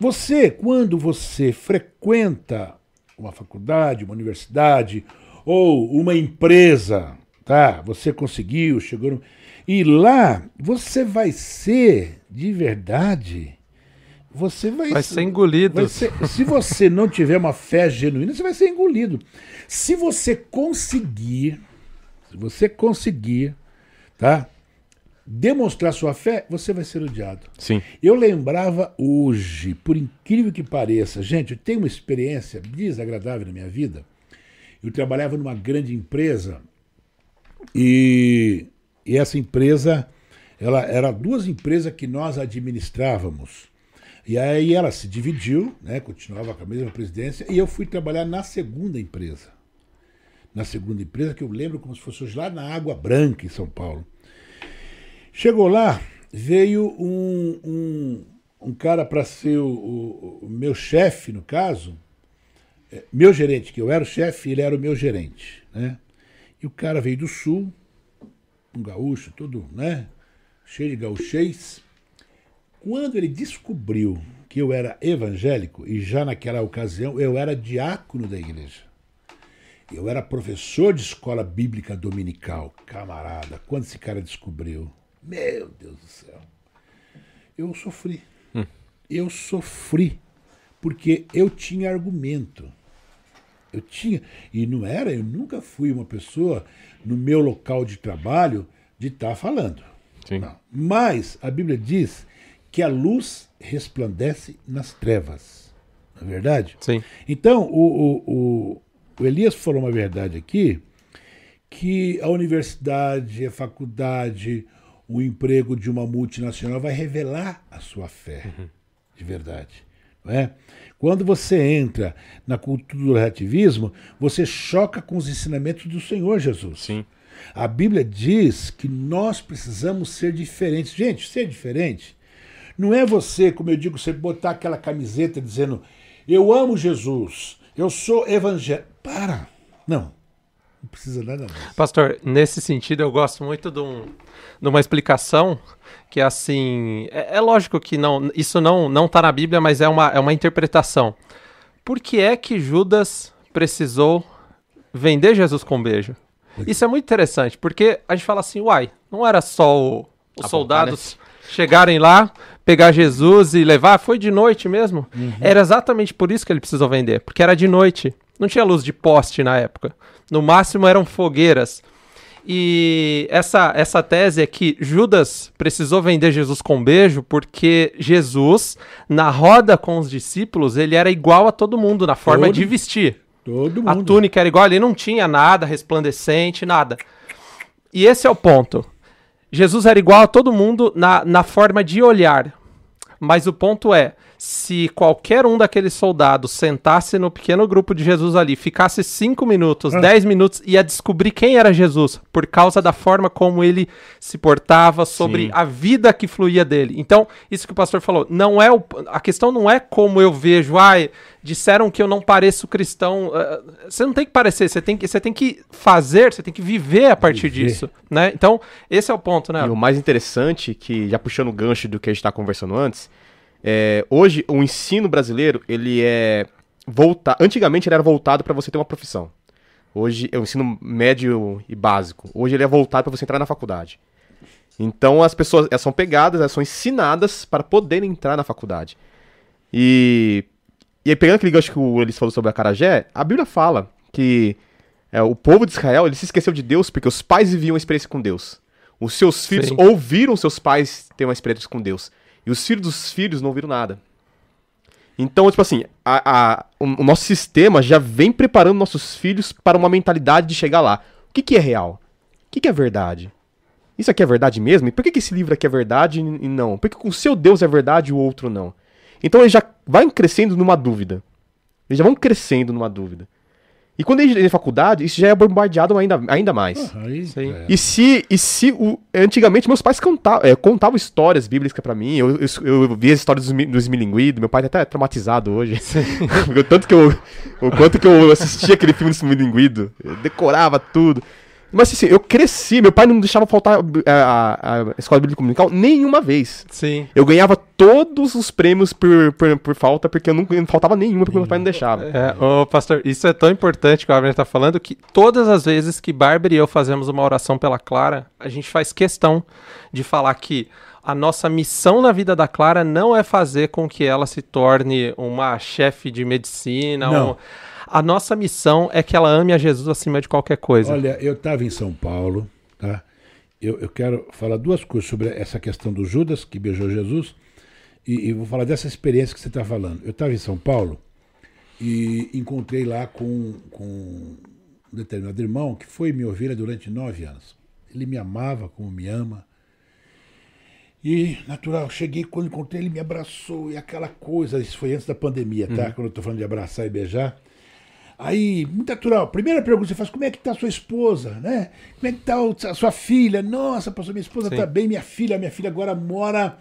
Você, quando você frequenta uma faculdade, uma universidade ou uma empresa, tá? Você conseguiu, chegou no... e lá você vai ser de verdade você vai, vai ser engolido. Vai ser, se você não tiver uma fé genuína, você vai ser engolido. Se você conseguir, se você conseguir, tá? Demonstrar sua fé, você vai ser odiado. Sim. Eu lembrava hoje, por incrível que pareça, gente, eu tenho uma experiência desagradável na minha vida. Eu trabalhava numa grande empresa e, e essa empresa, ela era duas empresas que nós administrávamos. E aí ela se dividiu, né, continuava com a mesma presidência, e eu fui trabalhar na segunda empresa. Na segunda empresa, que eu lembro como se fosse hoje lá na Água Branca, em São Paulo. Chegou lá, veio um, um, um cara para ser o, o, o meu chefe, no caso, é, meu gerente, que eu era o chefe, ele era o meu gerente. Né? E o cara veio do sul, um gaúcho, todo, né? Cheio de gauchês. Quando ele descobriu que eu era evangélico, e já naquela ocasião eu era diácono da igreja, eu era professor de escola bíblica dominical, camarada, quando esse cara descobriu, meu Deus do céu, eu sofri. Hum. Eu sofri, porque eu tinha argumento. Eu tinha, e não era, eu nunca fui uma pessoa no meu local de trabalho de estar tá falando. Sim. Mas a Bíblia diz que a luz resplandece nas trevas. Não é verdade? Sim. Então, o, o, o, o Elias falou uma verdade aqui, que a universidade, a faculdade, o emprego de uma multinacional vai revelar a sua fé uhum. de verdade. Não é? Quando você entra na cultura do relativismo, você choca com os ensinamentos do Senhor Jesus. Sim. A Bíblia diz que nós precisamos ser diferentes. Gente, ser diferente não é você, como eu digo, você botar aquela camiseta dizendo eu amo Jesus, eu sou evangélico. Para! Não. Não precisa nada mais. Pastor, nesse sentido eu gosto muito de, um, de uma explicação que é assim. É, é, lógico que não, isso não não está na Bíblia, mas é uma, é uma interpretação. Por que é que Judas precisou vender Jesus com beijo? Isso é muito interessante, porque a gente fala assim, uai, não era só o, os soldados chegarem lá, pegar Jesus e levar. Foi de noite mesmo. Uhum. Era exatamente por isso que ele precisou vender, porque era de noite. Não tinha luz de poste na época. No máximo eram fogueiras. E essa, essa tese é que Judas precisou vender Jesus com beijo porque Jesus, na roda com os discípulos, ele era igual a todo mundo na forma todo, de vestir. Todo mundo. A túnica era igual, ele não tinha nada resplandecente, nada. E esse é o ponto. Jesus era igual a todo mundo na, na forma de olhar. Mas o ponto é, se qualquer um daqueles soldados sentasse no pequeno grupo de Jesus ali, ficasse cinco minutos, ah. dez minutos, ia descobrir quem era Jesus, por causa da forma como ele se portava, sobre Sim. a vida que fluía dele. Então, isso que o pastor falou, não é o, a questão não é como eu vejo, ai, disseram que eu não pareço cristão. Uh, você não tem que parecer, você tem que, você tem que fazer, você tem que viver a partir viver. disso, né? Então, esse é o ponto, né? E o mais interessante, que já puxando o gancho do que a gente está conversando antes, é, hoje, o ensino brasileiro, ele é voltado. Antigamente ele era voltado para você ter uma profissão. Hoje é o ensino médio e básico. Hoje ele é voltado para você entrar na faculdade. Então as pessoas elas são pegadas, elas são ensinadas para poderem entrar na faculdade. E, e aí, pegando aquele gancho que o, eles falou sobre a Carajé, a Bíblia fala que é, o povo de Israel ele se esqueceu de Deus porque os pais viviam uma experiência com Deus. Os seus filhos Sim. ouviram seus pais ter uma experiência com Deus. E os filhos dos filhos não viram nada. Então, tipo assim, a, a, o, nosso sistema já vem preparando nossos filhos para uma mentalidade de chegar lá. O que, que é real? O que, que é verdade? Isso aqui é verdade mesmo? E por que, que esse livro aqui é verdade e não? Por que o seu Deus é verdade e o outro não? Então eles já vão crescendo numa dúvida. Eles já vão crescendo numa dúvida. E quando ele entra faculdade, isso já é bombardeado ainda, ainda mais. Ah, aí, Sim. é. E se, e se o, antigamente meus pais contavam, é, contavam histórias bíblicas pra mim, eu, eu, eu via as histórias dos, dos milinguidos, meu pai tá até traumatizado hoje. o tanto que eu, o quanto que eu assistia aquele filme dos milinguidos, eu decorava tudo. Mas assim, eu cresci, meu pai não deixava faltar a, a- a escola bíblica dominical nenhuma vez. Sim. Eu ganhava todos os prêmios por, por, por falta, porque eu nunca não faltava nenhuma, porque meu pai não deixava. É, ô, pastor, isso é tão importante que o Abner tá falando que todas as vezes que Bárbara e eu fazemos uma oração pela Clara, a gente faz questão de falar que a nossa missão na vida da Clara não é fazer com que ela se torne uma chefe de medicina. Não. um- A nossa missão é que ela ame a Jesus acima de qualquer coisa. Olha, eu estava em São Paulo, tá? Eu, eu quero falar duas coisas sobre essa questão do Judas que beijou Jesus e, e vou falar dessa experiência que você está falando. Eu estava em São Paulo e encontrei lá com, com um determinado irmão que foi minha ovelha durante nove anos. Ele me amava como me ama. E, natural, cheguei, quando encontrei ele me abraçou e aquela coisa, isso foi antes da pandemia, tá? Quando eu tô falando de abraçar e beijar. Aí, muito natural. Primeira pergunta que você faz, como é que tá a sua esposa, né? Como é que tá a sua filha? Nossa, pastor, minha esposa Sim. tá bem, minha filha, minha filha agora mora,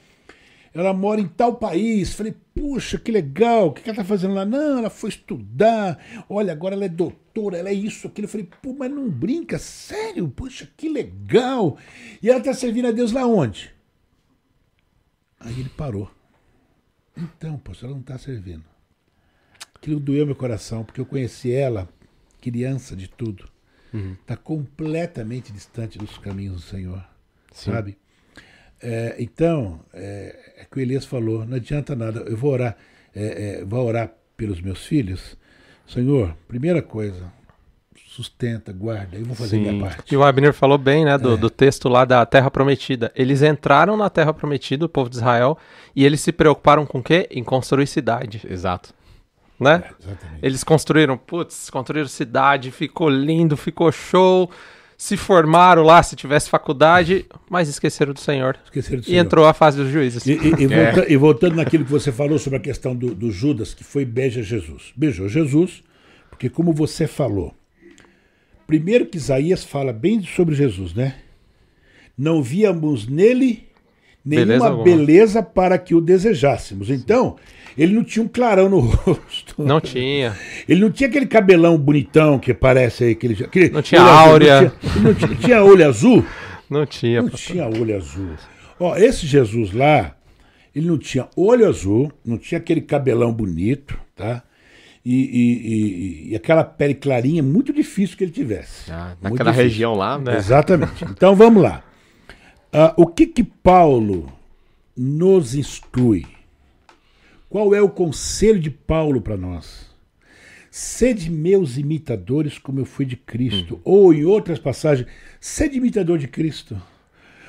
ela mora em tal país. Falei, puxa, que legal, o que que ela tá fazendo lá? Não, ela foi estudar, olha, agora ela é doutora, ela é isso, aquilo. Eu falei, pô, mas não brinca, sério? Puxa, que legal. E ela tá servindo a Deus lá onde? Aí ele parou. Então, pastor, ela não tá servindo. Aquilo doeu meu coração, porque eu conheci ela, criança de tudo. Está completamente distante dos caminhos do Senhor. Sabe? É, então, é, é que o Elias falou, não adianta nada, eu vou orar, é, é, vou orar pelos meus filhos. Senhor, primeira coisa, sustenta, guarda, eu vou fazer Sim. minha parte. E o Abner falou bem, né, É. do, do texto lá da Terra Prometida. Eles entraram na Terra Prometida, o povo de Israel, e eles se preocuparam com o quê? Em construir cidade, Exato. Né? Exatamente. Eles construíram, putz, construíram cidade, ficou lindo, ficou show, se formaram lá se tivesse faculdade, mas esqueceram do Senhor. Esqueceram do E Senhor. entrou a fase dos juízes. E, e- e É. volta- e voltando naquilo que você falou sobre a questão do, do Judas, que foi beija Jesus. Beijou Jesus, porque como você falou, primeiro que Isaías fala bem sobre Jesus, né? Não víamos nele Beleza nenhuma alguma. beleza para que o desejássemos. Então, ele não tinha um clarão no rosto. Não tinha. Ele não tinha aquele cabelão bonitão que parece aí. Aquele, aquele Não tinha olho azul, áurea. Não tinha, não tinha, olho azul? Não tinha. Não pastor. tinha olho azul. Ó, esse Jesus lá, ele não tinha olho azul, não tinha aquele cabelão bonito, tá? E, e- e- e aquela pele clarinha, muito difícil que ele tivesse. Ah, naquela região lá, né? Exatamente. Então vamos lá. Ah, o que que Paulo nos instrui? Qual é o conselho de Paulo para nós? Sede meus imitadores como eu fui de Cristo. Ou em outras passagens, sede imitador de Cristo.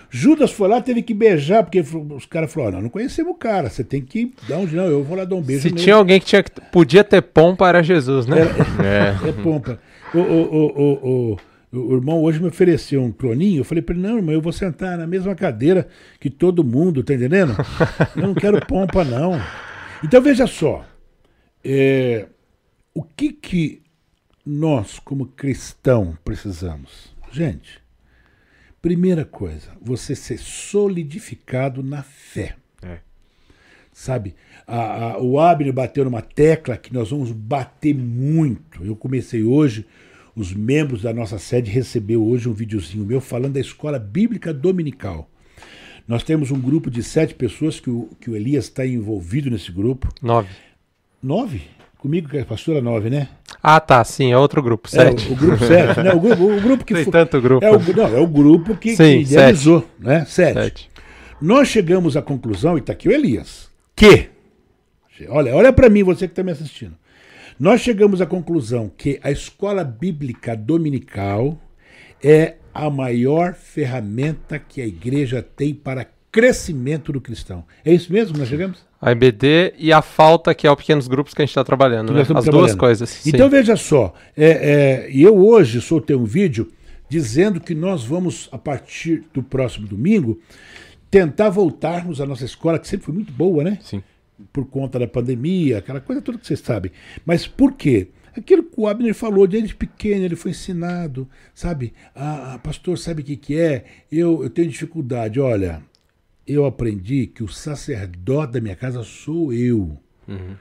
Judas foi lá, teve que beijar, porque os caras falaram: não, não conhecemos o cara, você tem que dar um. Não, eu vou lá dar um beijo Se nele. tinha alguém que tinha, que- podia ter pompa, era Jesus, né? É. É pompa. O, o, o, o, o- o irmão hoje me ofereceu um troninho. Eu falei para ele: não, irmão, eu vou sentar na mesma cadeira que todo mundo, tá entendendo? Eu não quero pompa, não. Então veja só. é, o que, que nós, como cristão, precisamos? Gente, primeira coisa, você ser solidificado na fé. É. Sabe? A- a- o Abner bateu numa tecla que nós vamos bater muito. Eu comecei hoje, os membros da nossa sede recebeu hoje um videozinho meu falando da escola bíblica dominical. Nós temos um grupo de sete pessoas que o, que o Elias está envolvido nesse grupo. Nove. Nove? Comigo, que é a pastora nove, né? Ah, tá, sim, é outro grupo, É, sete. o, o grupo sete, né? O grupo, o grupo que Tem foi- tanto grupo. É o, não, é o grupo que, Sim, que idealizou, né? Sete. Sete. Nós chegamos à conclusão, e está aqui o Elias, que, olha, olha para mim, você que está me assistindo. Nós chegamos à conclusão que a escola bíblica dominical é a maior ferramenta que a igreja tem para crescimento do cristão. É isso mesmo que nós chegamos? A EBD e a falta, que é o pequenos grupos que a gente está trabalhando. Né? As estamos duas trabalhando. coisas. sim. Então veja só, é, é, eu hoje soltei um vídeo dizendo que nós vamos, a partir do próximo domingo, tentar voltarmos à nossa escola, que sempre foi muito boa, né? Sim. Por conta da pandemia, aquela coisa toda que vocês sabem. Mas por quê? Aquilo que o Abner falou, desde pequeno, ele foi ensinado, sabe? Ah, ah, pastor, sabe o que, que é? Eu, eu tenho dificuldade. Olha, eu aprendi que o sacerdote da minha casa sou eu. Uhum.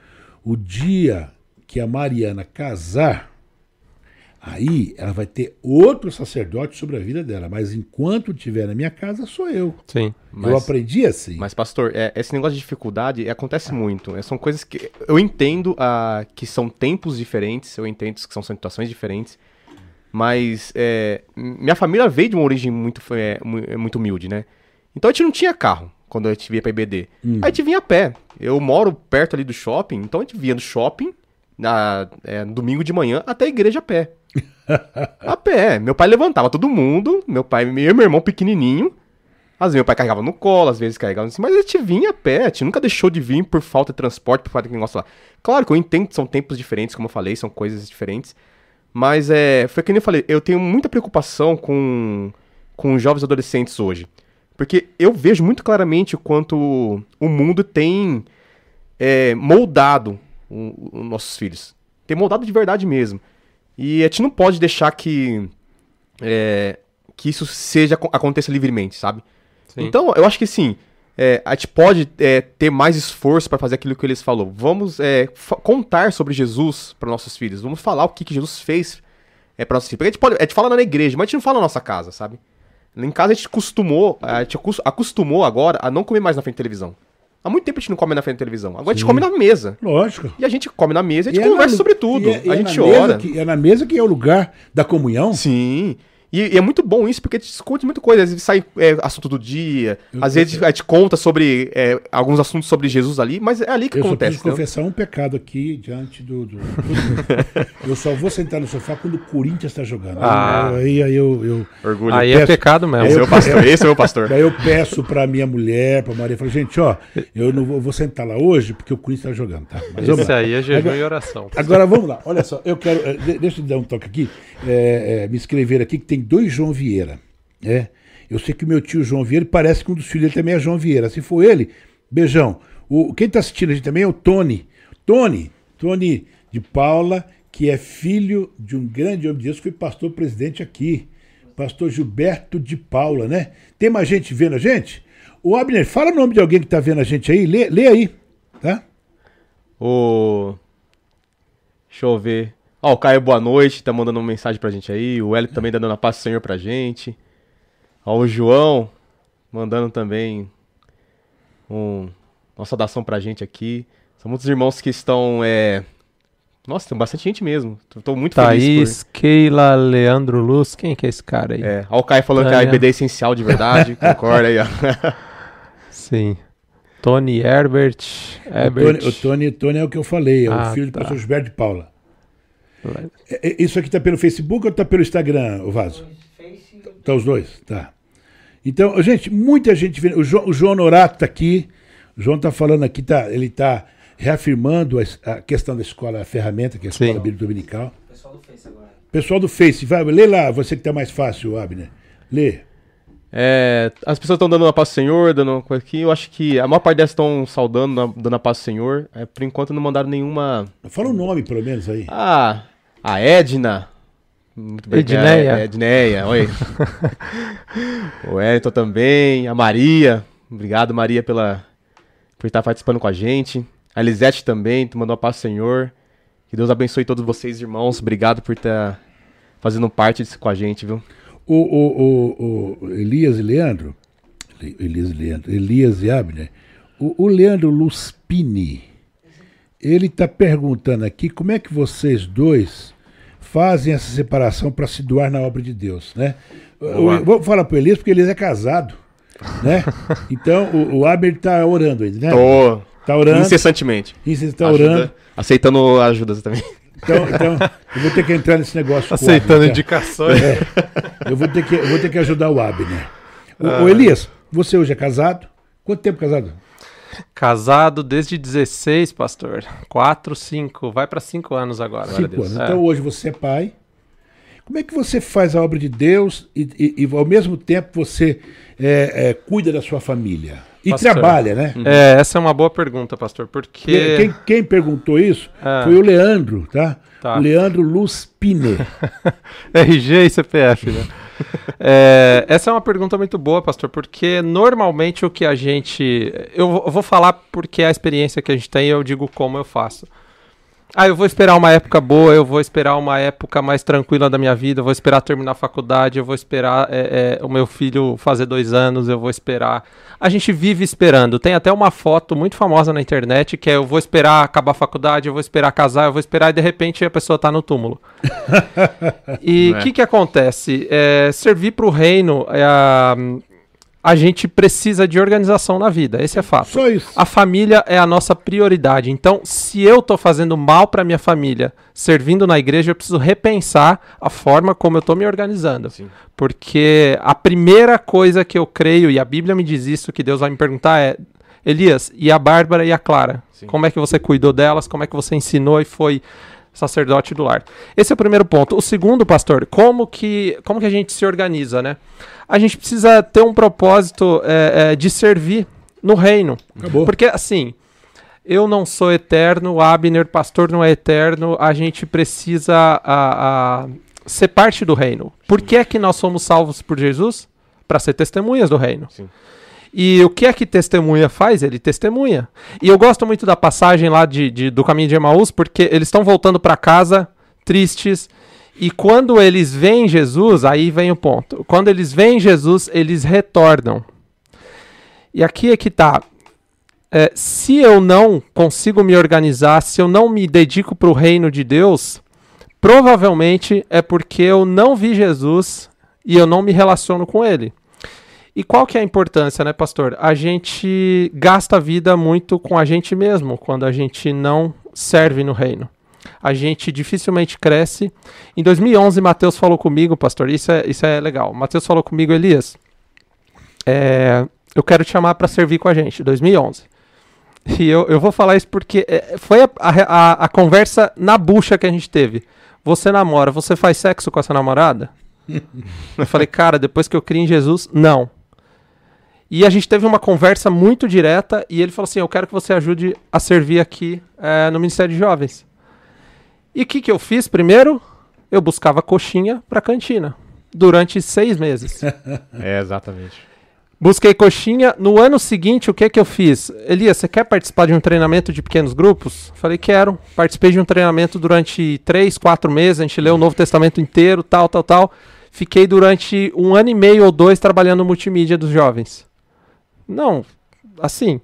O dia que a Mariana casar, Aí ela vai ter outro sacerdote sobre a vida dela, mas enquanto estiver na minha casa, sou eu. Sim. Mas, eu aprendi assim. Mas, pastor, é, esse negócio de dificuldade acontece muito. É, são coisas que. Eu entendo ah, que são tempos diferentes, eu entendo que são situações diferentes, mas é, minha família veio de uma origem muito, é, é, muito humilde, né? Então a gente não tinha carro quando a gente via pra IBD. Hum. Aí a gente vinha a pé. Eu moro perto ali do shopping, então a gente via do shopping na, é, no domingo de manhã até a igreja a pé. A pé. Meu pai levantava todo mundo, meu pai e meu irmão pequenininho. Às vezes meu pai carregava no colo, às vezes carregava assim, mas a gente vinha a pé, a gente nunca deixou de vir por falta de transporte, por falta de negócio lá. Claro que eu entendo que são tempos diferentes, como eu falei, são coisas diferentes. Mas é, foi que nem eu falei, eu tenho muita preocupação com, com jovens adolescentes hoje. Porque eu vejo muito claramente o quanto o mundo tem é, moldado os nossos filhos. Tem moldado de verdade mesmo. E a gente não pode deixar que, é, que isso seja aconteça livremente, sabe? Sim. Então, eu acho que sim, é, a gente pode é, ter mais esforço para fazer aquilo que eles falou. Vamos é, contar sobre Jesus para nossos filhos. Vamos falar o que, que Jesus fez é, para nossos filhos. Porque a gente, pode, a gente fala na igreja, mas a gente não fala na nossa casa, sabe? Em casa a gente costumou, a gente acostumou agora a não comer mais na frente da televisão. Há muito tempo a gente não come na frente da televisão. Agora Sim. a gente come na mesa. Lógico. E a gente come na mesa e a gente e conversa é na, sobre tudo. É, a gente ora. Que, é na mesa que é o lugar da comunhão. Sim. E, e, é muito bom isso, porque a gente discute muita coisa. Às vezes sai é, assunto do dia, eu às vezes a gente conta sobre é, alguns assuntos sobre Jesus ali, mas é ali que eu acontece. Eu só confessar um pecado aqui diante do. do, eu só vou sentar no sofá quando o Corinthians está jogando. Ah. Aí, aí eu. eu Orgulho. Aí é peço, é pecado mesmo. Esse é o pastor. Esse é o pastor. Daí eu peço pra minha mulher, pra Maria, falo, gente, ó, eu não vou, vou sentar lá hoje porque o Corinthians está jogando, tá? Mas Isso aí é jejum agora, e oração. Agora vamos lá, olha só, eu quero. Eh, deixa eu dar um toque aqui. É, é, me escrever aqui que tem dois João Vieira. É. Eu sei que o meu tio João Vieira parece que um dos filhos dele também é João Vieira. Se for ele, beijão. O, quem está assistindo a gente também é o Tony. Tony, Tony de Paula, que é filho de um grande homem de Deus, que foi pastor presidente aqui. Pastor Gilberto de Paula, né? Tem mais gente vendo a gente? O Abner, fala o nome de alguém que está vendo a gente aí. Lê, lê aí, tá? O. Deixa eu ver. Ó, o Caio, boa noite, tá mandando uma mensagem pra gente aí. O Hélio também tá dando a paz do Senhor pra gente. Ó, o João mandando também um, uma saudação pra gente aqui. São muitos irmãos que estão. É... Nossa, tem bastante gente mesmo. Tô muito Thaís, feliz. Por... Keila, Leandro Luz. Quem que é esse cara aí? É, ó, o Caio falando Tânia. que a IBD é essencial de verdade. Concorda aí, ó. Sim. Tony Herbert. Herbert. O, Tony, o Tony, Tony, é o que eu falei, é ah, o filho tá. do pastor Gilberto de Paula. É, é, isso aqui tá pelo Facebook ou tá pelo Instagram, o Vaso? Tá os dois? Tá. Então, gente, muita gente vendo. O João, o João Norato tá aqui. O João tá falando aqui, tá, ele tá reafirmando a, a questão da escola, a ferramenta, que é a escola bíblica dominical. Pessoal do Face agora. Pessoal do Face, vai, lê lá, você que tá mais fácil, Abner. Lê. É, as pessoas estão dando a paz do Senhor, dando uma coisa aqui. Eu acho que a maior parte delas estão saudando, dando a paz do Senhor. É, por enquanto não mandaram nenhuma. Fala o nome, pelo menos, aí. Ah, a Edna. Muito bem. Edneia. Edneia, oi. o Wellington também. A Maria. Obrigado, Maria, pela, por estar participando com a gente. A Elisete também, tu mandou a paz Senhor. Que Deus abençoe todos vocês, irmãos. Obrigado por estar fazendo parte disso com a gente, viu? O, o, o, o Elias e Leandro, Elias e Leandro, Elias e Abner, o, o Leandro Luspini, ele está perguntando aqui como é que vocês dois fazem essa separação para se doar na obra de Deus, né? Eu, vou falar para Elias porque Elias é casado, né? Então o, o Abner está orando ainda, né? Tô. Tá orando. Incessantemente. Está orando. Aceitando ajudas também. Então, então, eu vou ter que entrar nesse negócio. Aceitando Abner, indicações. É, eu, vou ter que, eu vou ter que ajudar o Abner. O, ah. o Elias, você hoje é casado? Quanto tempo casado? Casado desde 16, pastor. 4, 5. Vai para 5 anos agora. Cinco anos. É. Então hoje você é pai. Como é que você faz a obra de Deus e, e, e ao mesmo tempo você é, é, cuida da sua família? E pastor. trabalha, né? É, essa é uma boa pergunta, pastor, porque... Quem, quem perguntou isso é. foi o Leandro, tá? tá. O Leandro Luz Pine. RG e CPF, né? é, essa é uma pergunta muito boa, pastor, porque normalmente o que a gente... Eu vou falar porque é a experiência que a gente tem e eu digo como eu faço. Ah, eu vou esperar uma época boa, eu vou esperar uma época mais tranquila da minha vida, eu vou esperar terminar a faculdade, eu vou esperar é, é, o meu filho fazer dois anos, eu vou esperar. A gente vive esperando. Tem até uma foto muito famosa na internet que é eu vou esperar acabar a faculdade, eu vou esperar casar, eu vou esperar e de repente a pessoa está no túmulo. e o é. que, que acontece? É, servir para o reino é a a gente precisa de organização na vida. Esse é fato. Só isso. A família é a nossa prioridade. Então, se eu estou fazendo mal para minha família, servindo na igreja, eu preciso repensar a forma como eu estou me organizando. Sim. Porque a primeira coisa que eu creio, e a Bíblia me diz isso, que Deus vai me perguntar é: Elias, e a Bárbara e a Clara? Sim. Como é que você cuidou delas? Como é que você ensinou e foi sacerdote do lar. Esse é o primeiro ponto. O segundo, pastor, como que, como que a gente se organiza, né? A gente precisa ter um propósito é, é, de servir no reino. Acabou. Porque, assim, eu não sou eterno, o Abner, pastor, não é eterno, a gente precisa a, a, ser parte do reino. Por que é que nós somos salvos por Jesus? Para ser testemunhas do reino. Sim. E o que é que testemunha faz? Ele testemunha. E eu gosto muito da passagem lá de, de do caminho de Emaús, porque eles estão voltando para casa tristes. E quando eles veem Jesus, aí vem o ponto. Quando eles veem Jesus, eles retornam. E aqui é que tá. É, se eu não consigo me organizar, se eu não me dedico para o reino de Deus, provavelmente é porque eu não vi Jesus e eu não me relaciono com ele. E qual que é a importância, né, pastor? A gente gasta a vida muito com a gente mesmo quando a gente não serve no reino. A gente dificilmente cresce. Em 2011, Mateus falou comigo, pastor, isso é, isso é legal. Mateus falou comigo, Elias, é, eu quero te chamar para servir com a gente, 2011. E eu, eu vou falar isso porque é, foi a, a, a conversa na bucha que a gente teve. Você namora, você faz sexo com essa namorada? eu falei, cara, depois que eu criei em Jesus, não. E a gente teve uma conversa muito direta e ele falou assim: Eu quero que você ajude a servir aqui é, no Ministério de Jovens. E o que, que eu fiz primeiro? Eu buscava coxinha para cantina durante seis meses. é, exatamente. Busquei coxinha. No ano seguinte, o que que eu fiz? Elias, você quer participar de um treinamento de pequenos grupos? Falei, quero. Participei de um treinamento durante três, quatro meses. A gente leu o Novo Testamento inteiro, tal, tal, tal. Fiquei durante um ano e meio ou dois trabalhando multimídia dos jovens. Não, assim.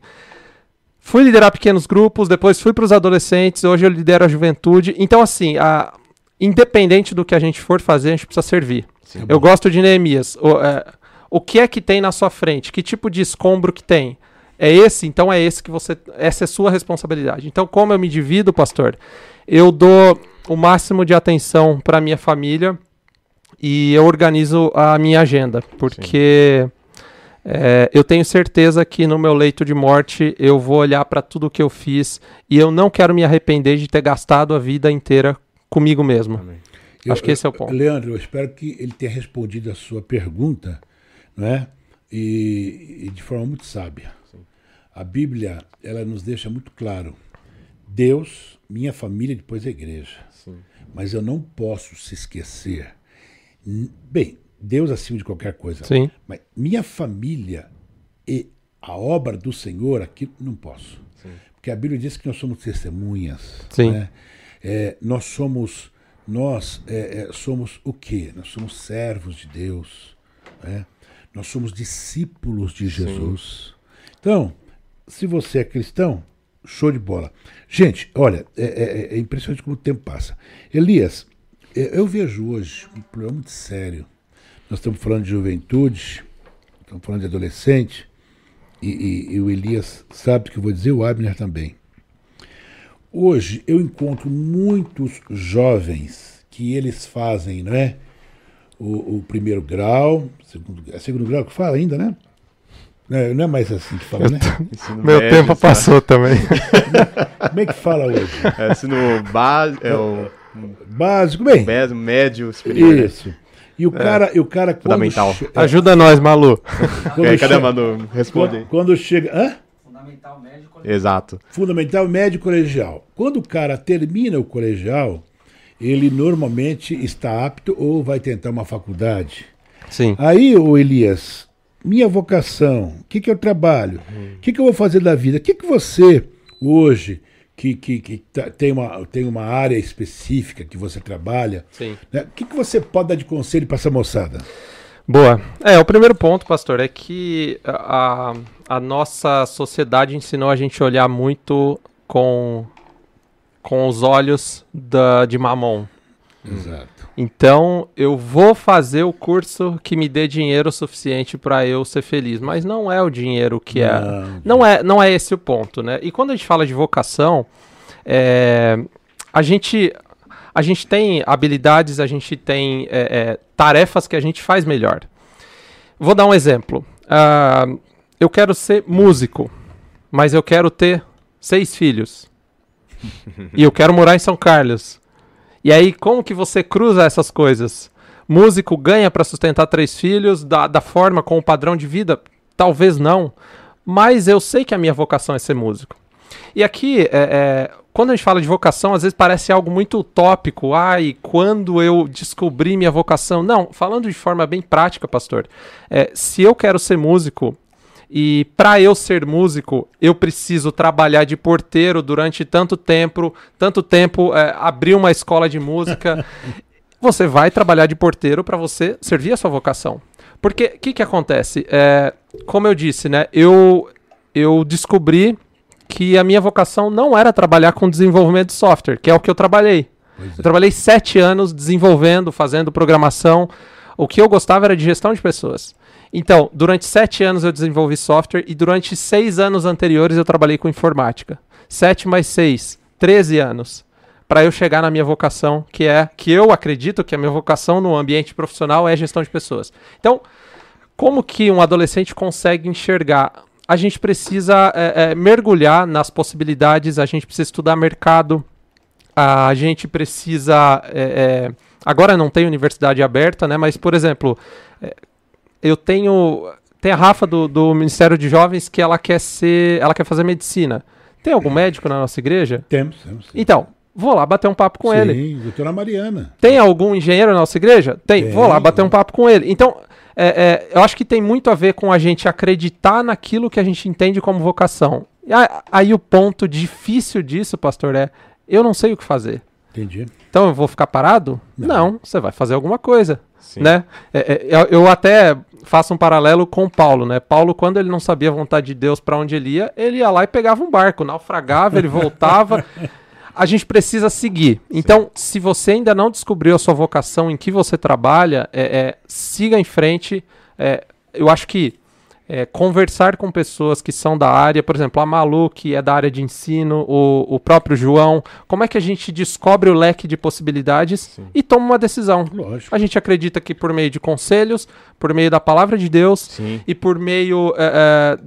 Fui liderar pequenos grupos, depois fui para os adolescentes, hoje eu lidero a juventude. Então, assim, a, independente do que a gente for fazer, a gente precisa servir. Sim, eu gosto de Neemias. O, é, o que é que tem na sua frente? Que tipo de escombro que tem? É esse, então é esse que você. Essa é sua responsabilidade. Então, como eu me divido, pastor, eu dou o máximo de atenção para minha família e eu organizo a minha agenda. Porque. Sim é, eu tenho certeza que no meu leito de morte eu vou olhar para tudo que eu fiz e eu não quero me arrepender de ter gastado a vida inteira comigo mesmo. Eu, Acho que esse é o ponto. Leandro, eu espero que ele tenha respondido a sua pergunta, não é? E, e de forma muito sábia. Sim. A Bíblia, ela nos deixa muito claro: Deus, minha família, depois a igreja. Sim. Mas eu não posso se esquecer. Bem, Deus acima de qualquer coisa. Sim. Mas minha família e a obra do Senhor aqui não posso. Sim. Porque a Bíblia diz que nós somos testemunhas. Sim. Né? É, nós somos nós é, é, somos o quê? Nós somos servos de Deus. Né? Nós somos discípulos de Jesus. Sim. Então, se você é cristão, show de bola. Gente, olha, é, é, é impressionante como o tempo passa. Elias, é, eu vejo hoje um problema muito sério nós estamos falando de juventude, estamos falando de adolescente, e, e, e o Elias sabe o que eu vou dizer, o Abner também. Hoje eu encontro muitos jovens que eles fazem, não é? O, o primeiro grau, segundo, é segundo grau que fala ainda, né? Não é, não é mais assim que fala, né? Meu médio, tempo passou também. Como é que fala hoje? É ensino básico, é o básico, bem. Médio, médio superior. Isso. E o cara, e o cara quando Fundamental. che- Ajuda nós, Malu. quando aí, cadê Manu? Responde aí. quando, quando chega. Hã? Fundamental médico. Exato. Fundamental médio colegial. Quando o cara termina o colegial, ele normalmente está apto ou vai tentar uma faculdade. Sim. Aí, ô Elias, minha vocação, o que, que eu trabalho? O que, que eu vou fazer da vida? O que, que você, hoje, que, que, que tá- tem, uma, tem uma área específica que você trabalha, Sim. né? o que, que você pode dar de conselho para essa moçada? Boa. É, o primeiro ponto, pastor, é que a, a nossa sociedade ensinou a gente a olhar muito com, com os olhos da, de mamon. Exato. Então, eu vou fazer o curso que me dê dinheiro suficiente para eu ser feliz, mas não é o dinheiro que é. Não. Não é, não é esse o ponto, né? E quando a gente fala de vocação, é, a gente a gente tem habilidades, a gente tem é, é, tarefas que a gente faz melhor. Vou dar um exemplo. Ah, eu quero ser músico, mas eu quero ter seis filhos. e eu quero morar em São Carlos. E aí, como que você cruza essas coisas? Músico ganha para sustentar três filhos da, da forma, com o padrão de vida? Talvez não. Mas eu sei que a minha vocação é ser músico. E aqui, é, é, quando a gente fala de vocação, às vezes parece algo muito utópico. Ai, quando eu descobri minha vocação. Não, falando de forma bem prática, pastor. é, se eu quero ser músico, e para eu ser músico, eu preciso trabalhar de porteiro durante tanto tempo, tanto tempo, é, abrir uma escola de música. você vai trabalhar de porteiro para você servir a sua vocação. Porque o que, que acontece? É, como eu disse, né? Eu, eu descobri que a minha vocação não era trabalhar com desenvolvimento de software, que é o que eu trabalhei. Pois Eu trabalhei sete anos desenvolvendo, fazendo programação. O que eu gostava era de gestão de pessoas. Então, durante sete anos eu desenvolvi software e durante seis anos anteriores eu trabalhei com informática. Sete mais seis, 13 anos. Para eu chegar na minha vocação, que é que eu acredito que a minha vocação no ambiente profissional é gestão de pessoas. Então, como que um adolescente consegue enxergar? A gente precisa é, é, mergulhar nas possibilidades, a gente precisa estudar mercado, a gente precisa. é, é, agora não tem universidade aberta, né? Mas, por exemplo, é, eu tenho. Tem a Rafa do, do Ministério de Jovens que ela quer ser. Ela quer fazer medicina. Tem algum médico na nossa igreja? Temos, temos. sim. Então, vou lá bater um papo com Sim, ele. doutora Mariana. Tem algum engenheiro na nossa igreja? Tem. Tem. Vou lá bater um papo com ele. Então, é, é, eu acho que tem muito a ver com a gente acreditar naquilo que a gente entende como vocação. E a- aí o ponto difícil disso, pastor, é eu não sei o que fazer. Entendi. Então eu vou ficar parado? Não. Não, você vai fazer alguma coisa, Sim. né? É, é, eu, eu até faço um paralelo com Paulo, né? Paulo, quando ele não sabia a vontade de Deus para onde ele ia, ele ia lá e pegava um barco, naufragava, ele voltava. A gente precisa seguir. Então, se você ainda não descobriu a sua vocação, em que você trabalha, é, é, siga em frente. É, eu acho que é, conversar com pessoas que são da área, por exemplo, a Malu, que é da área de ensino, o, o próprio João, como é que a gente descobre o leque de possibilidades e toma uma decisão? Lógico. A gente acredita que por meio de conselhos, por meio da palavra de Deus Sim. e por meio é, é,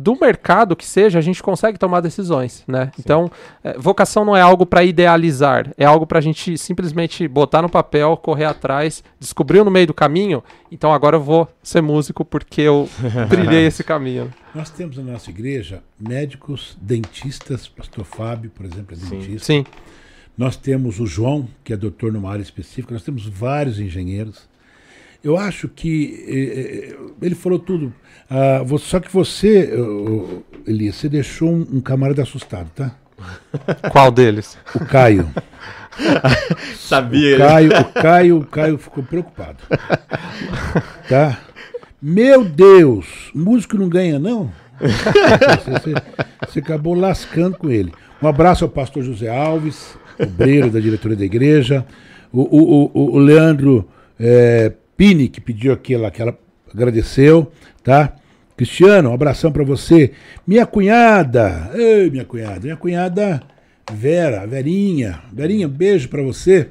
do mercado que seja, a gente consegue tomar decisões, né? Então, é, vocação não é algo para idealizar, é algo para a gente simplesmente botar no papel, correr atrás, descobriu no meio do caminho, então agora eu vou ser músico porque eu trilhei esse caminho. Nós temos na nossa igreja médicos, dentistas, pastor Fábio, por exemplo, é Sim. dentista. Sim, Nós temos o João, que é doutor numa área específica, nós temos vários engenheiros. Eu acho que eh, eh, ele falou tudo. Ah, só que você, Elias, você deixou um, um camarada assustado, tá? qual deles? O Caio. Sabia. O Caio, o Caio, o Caio ficou preocupado. Tá? Meu Deus, músico não ganha, não? Você, você- você acabou lascando com ele. Um abraço ao pastor José Alves, obreiro da diretoria da igreja. O, o, o, o Leandro eh, Pini, que pediu aquela, aquela. agradeceu, tá? Cristiano, um abração pra você. Minha cunhada, ei, minha cunhada, minha cunhada Vera, Verinha. Verinha, um beijo pra você.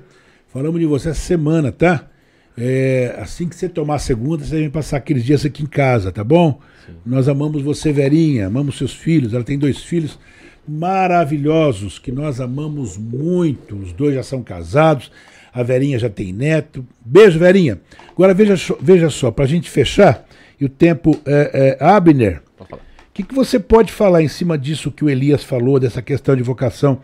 Falamos de você essa semana, tá? É, assim que você tomar a segunda, você vem passar aqueles dias aqui em casa, tá bom? Nós amamos você, Verinha, amamos seus filhos. Ela tem dois filhos maravilhosos que nós amamos muito. Os dois já são casados. A Verinha já tem neto. Beijo, Verinha. Agora veja, veja só, para a gente fechar, e o tempo é, é Abner. O que, que você pode falar em cima disso que o Elias falou, dessa questão de vocação?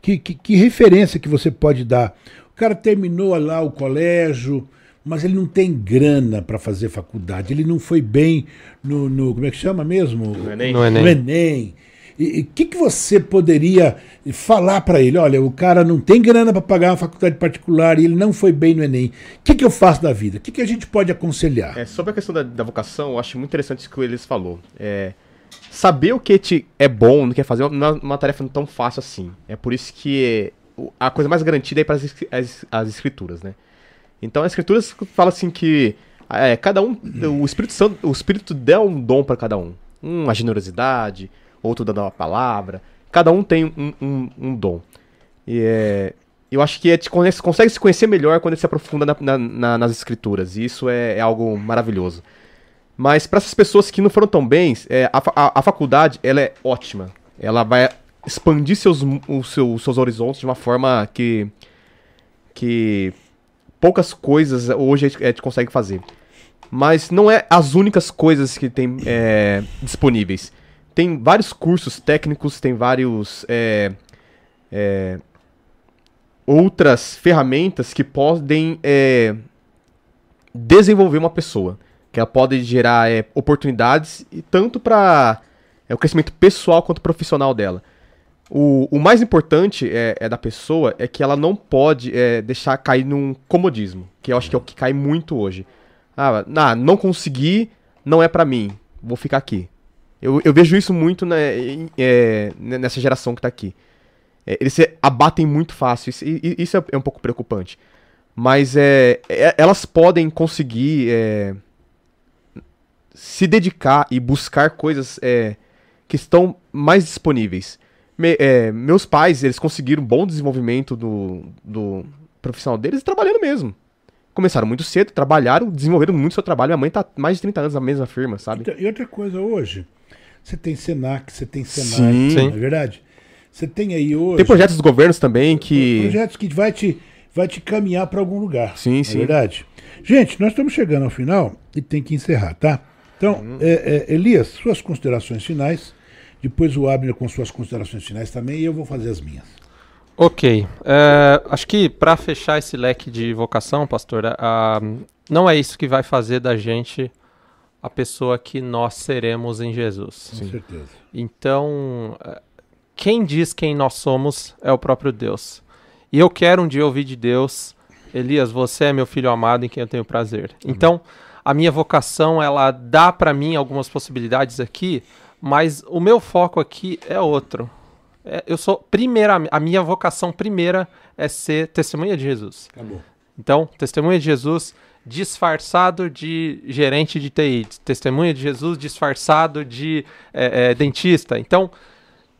Que, que, que referência que você pode dar? O cara terminou lá o colégio, mas ele não tem grana para fazer faculdade. Ele não foi bem no, no, como é que chama mesmo? No Enem. No Enem. No Enem. E o que, que você poderia falar para ele? Olha, o cara não tem grana para pagar uma faculdade particular e ele não foi bem no Enem. O que, que eu faço da vida? O que, que a gente pode aconselhar? É, sobre a questão da, da vocação, eu acho muito interessante isso que o Elias falou. É, saber o que te é bom, não quer fazer, não é uma tarefa tão fácil assim. É por isso que a coisa mais garantida é para as, as, as escrituras, né? Então, as escrituras fala assim que é, cada um, o Espírito Santo, o Espírito dá um dom para cada um. Um, a generosidade, outro dando uma palavra. Cada um tem um, um, um dom. E é, eu acho que é, consegue se conhecer melhor quando se aprofunda na, na, na, nas escrituras. E isso é, é algo maravilhoso. Mas para essas pessoas que não foram tão bem, é, a, a, a, faculdade ela é ótima. Ela vai expandir seus, os seus, horizontes de uma forma que, que poucas coisas hoje a gente consegue fazer. Mas não é as únicas coisas que tem é, disponíveis. Tem vários cursos técnicos, tem vários. É, é, outras ferramentas que podem é, desenvolver uma pessoa. Que ela pode gerar é, oportunidades, e tanto para é, o crescimento pessoal quanto profissional dela. O, o mais importante é, é, da pessoa é que ela não pode deixar cair num comodismo, que eu acho que é o que cai muito hoje. Ah, não consegui, não é para mim, vou ficar aqui. Eu, eu vejo isso muito né, é, nessa geração que tá aqui. É, eles se abatem muito fácil, isso, isso é, é, um pouco preocupante. Mas é, é elas podem conseguir é, se dedicar e buscar coisas que estão mais disponíveis. Me, meus pais, eles conseguiram um bom desenvolvimento do, do profissional deles trabalhando mesmo. Começaram muito cedo, trabalharam, desenvolveram muito seu trabalho. Minha mãe tá mais de 30 anos na mesma firma, sabe? E outra coisa, hoje, você tem Senac, você tem Senai, Sim. não é verdade? Você tem aí hoje. Tem projetos dos governos também que. Projetos que vai te, vai te caminhar para algum lugar. Sim, sim. É verdade? Gente, nós estamos chegando ao final e tem que encerrar, tá? Então, hum. é, é, Elias, suas considerações finais depois o Abner com suas considerações finais também e eu vou fazer as minhas. Ok. É, acho que para fechar esse leque de vocação, pastor, não é isso que vai fazer da gente a pessoa que nós seremos em Jesus. Com certeza. Então, é, quem diz quem nós somos é o próprio Deus. E eu quero um dia ouvir de Deus, Elias, você é meu filho amado em quem eu tenho prazer. Amém. Então, a minha vocação, ela dá para mim algumas possibilidades aqui, mas o meu foco aqui é outro. É, eu sou primeira, a minha vocação primeira é ser testemunha de Jesus. Acabou. Então, testemunha de Jesus disfarçado de gerente de TI, testemunha de Jesus disfarçado de é, é, dentista. Então,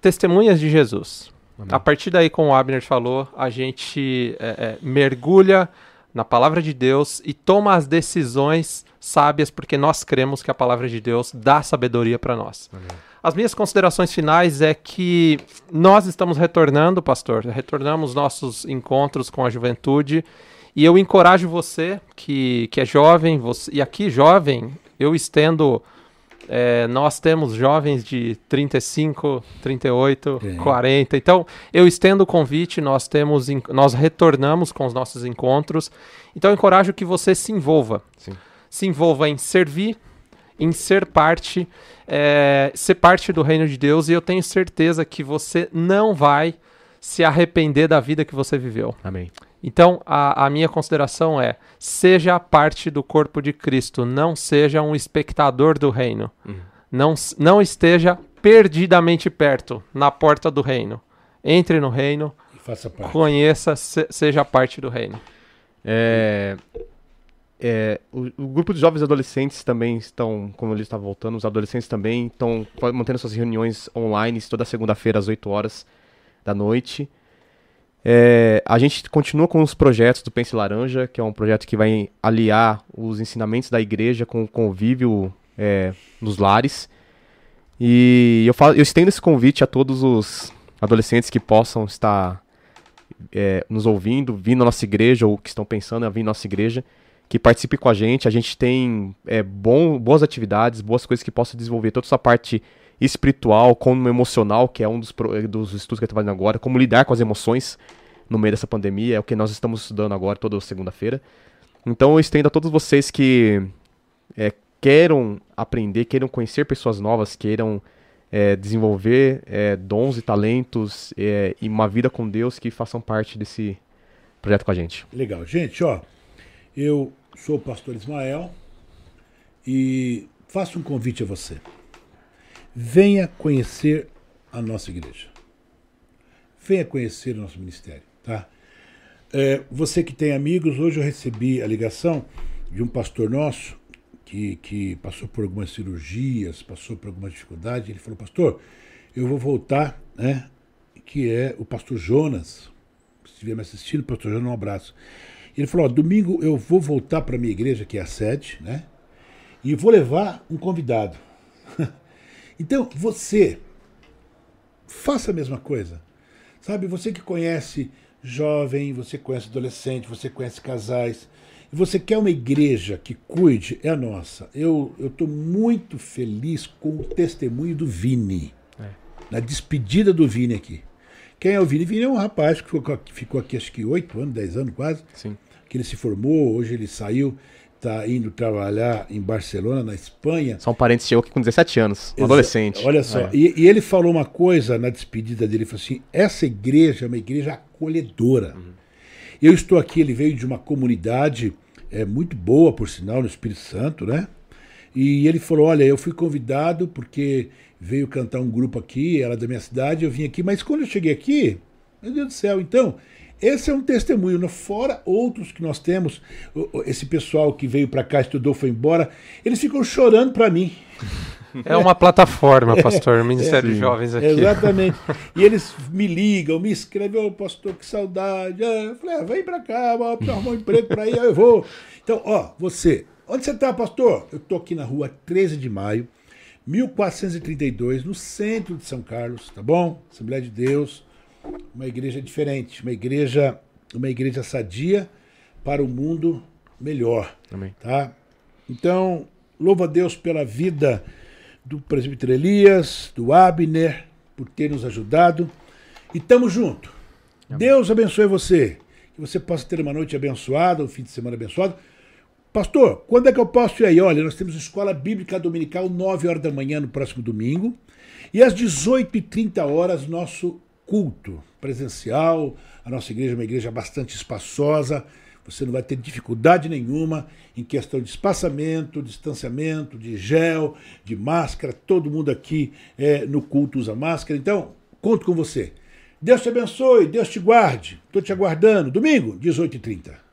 testemunhas de Jesus. Amém. A partir daí, como o Abner falou, a gente é, é, mergulha na palavra de Deus e toma as decisões sábias, porque nós cremos que a palavra de Deus dá sabedoria para nós. Amém. As minhas considerações finais é que nós estamos retornando, pastor, retornamos nossos encontros com a juventude e eu encorajo você que, que é jovem, você, e aqui jovem, eu estendo. É, nós temos jovens de 35, 38, é. 40. Então, eu estendo o convite, nós temos, nós retornamos com os nossos encontros. Então, eu encorajo que você se envolva. Sim se envolva em servir, em ser parte, é, ser parte do reino de Deus, e eu tenho certeza que você não vai se arrepender da vida que você viveu. Amém. Então, a, a, minha consideração é: seja parte do corpo de Cristo, não seja um espectador do reino. Uhum. Não, não esteja perdidamente perto, na porta do reino. Entre no reino, conheça, se, seja parte do reino. É, é, o, o, grupo de jovens adolescentes também estão, como ele está voltando, os adolescentes também estão mantendo suas reuniões online toda segunda-feira às 8 horas da noite. É, a gente continua com os projetos do Pense Laranja, que é um projeto que vai aliar os ensinamentos da igreja com o convívio é, nos lares. E eu, falo, eu estendo esse convite a todos os adolescentes que possam estar é, nos ouvindo, vindo à nossa igreja, ou que estão pensando em vir à nossa igreja, que participe com a gente. A gente tem é, bom, boas atividades, boas coisas que possam desenvolver toda essa parte espiritual, como emocional, que é um dos, dos estudos que eu fazendo agora, como lidar com as emoções no meio dessa pandemia, é o que nós estamos estudando agora toda segunda-feira. Então eu estendo a todos vocês que é, queiram aprender, queiram conhecer pessoas novas, queiram é, desenvolver é, dons e talentos e uma vida com Deus que façam parte desse projeto com a gente. Legal. Gente, ó, eu sou o pastor Ismael e faço um convite a você. Venha conhecer a nossa igreja. Venha conhecer o nosso ministério, tá? É, você que tem amigos, hoje eu recebi a ligação de um pastor nosso que, que passou por algumas cirurgias, passou por alguma dificuldade. Ele falou, pastor, eu vou voltar, né? Que é o pastor Jonas. Se estiver me assistindo, pastor Jonas, um abraço. Ele falou, ó, domingo eu vou voltar para minha igreja, que é a sede, né? E vou levar um convidado. então, você, faça a mesma coisa. Sabe, você que conhece jovem, você conhece adolescente, você conhece casais, e você quer uma igreja que cuide, é a nossa. Eu estou muito feliz com o testemunho do Vini. É. Na despedida do Vini aqui. Quem é o Vini? Vini é um rapaz que ficou, ficou aqui acho que 8 anos, 10 anos quase. Sim. Que ele se formou, hoje ele saiu, está indo trabalhar em Barcelona, na Espanha. São parentes chegou aqui com 17 anos, um adolescente. Olha só, é. e, e, ele falou uma coisa na despedida dele, ele falou assim, essa igreja é uma igreja acolhedora. Uhum. Eu estou aqui, ele veio de uma comunidade é, muito boa, por sinal, no Espírito Santo, né? E ele falou: Olha, eu fui convidado porque veio cantar um grupo aqui, ela é da minha cidade, eu vim aqui, mas quando eu cheguei aqui, meu Deus do céu, então, esse é um testemunho, né? fora outros que nós temos, esse pessoal que veio para cá, estudou, foi embora, eles ficam chorando para mim. É uma plataforma, pastor, é, Ministério é, de Jovens aqui. Exatamente. E eles me ligam, me escrevem, ô oh, pastor, que saudade. Eu falei, ah, vem para cá, vou arrumar um emprego para aí, eu vou. Então, ó, você, onde você está, pastor? Eu estou aqui na rua 13 de maio, 1432, no centro de São Carlos, tá bom? Assembleia de Deus, uma igreja diferente, uma igreja, uma igreja sadia para o mundo melhor. Amém. Tá? Então, louva a Deus pela vida do presbítero Elias, do Abner, por ter nos ajudado. E tamo junto. Amém. Deus abençoe você. Que você possa ter uma noite abençoada, um fim de semana abençoado. Pastor, quando é que eu posso ir aí? Olha, nós temos escola bíblica dominical, 9 horas da manhã no próximo domingo. E às 18h30 horas, nosso culto presencial. A nossa igreja é uma igreja bastante espaçosa. Você não vai ter dificuldade nenhuma em questão de espaçamento, distanciamento, de gel, de máscara. Todo mundo aqui é, no culto usa máscara. Então, conto com você. Deus te abençoe, Deus te guarde. Estou te aguardando. Domingo, 18h30.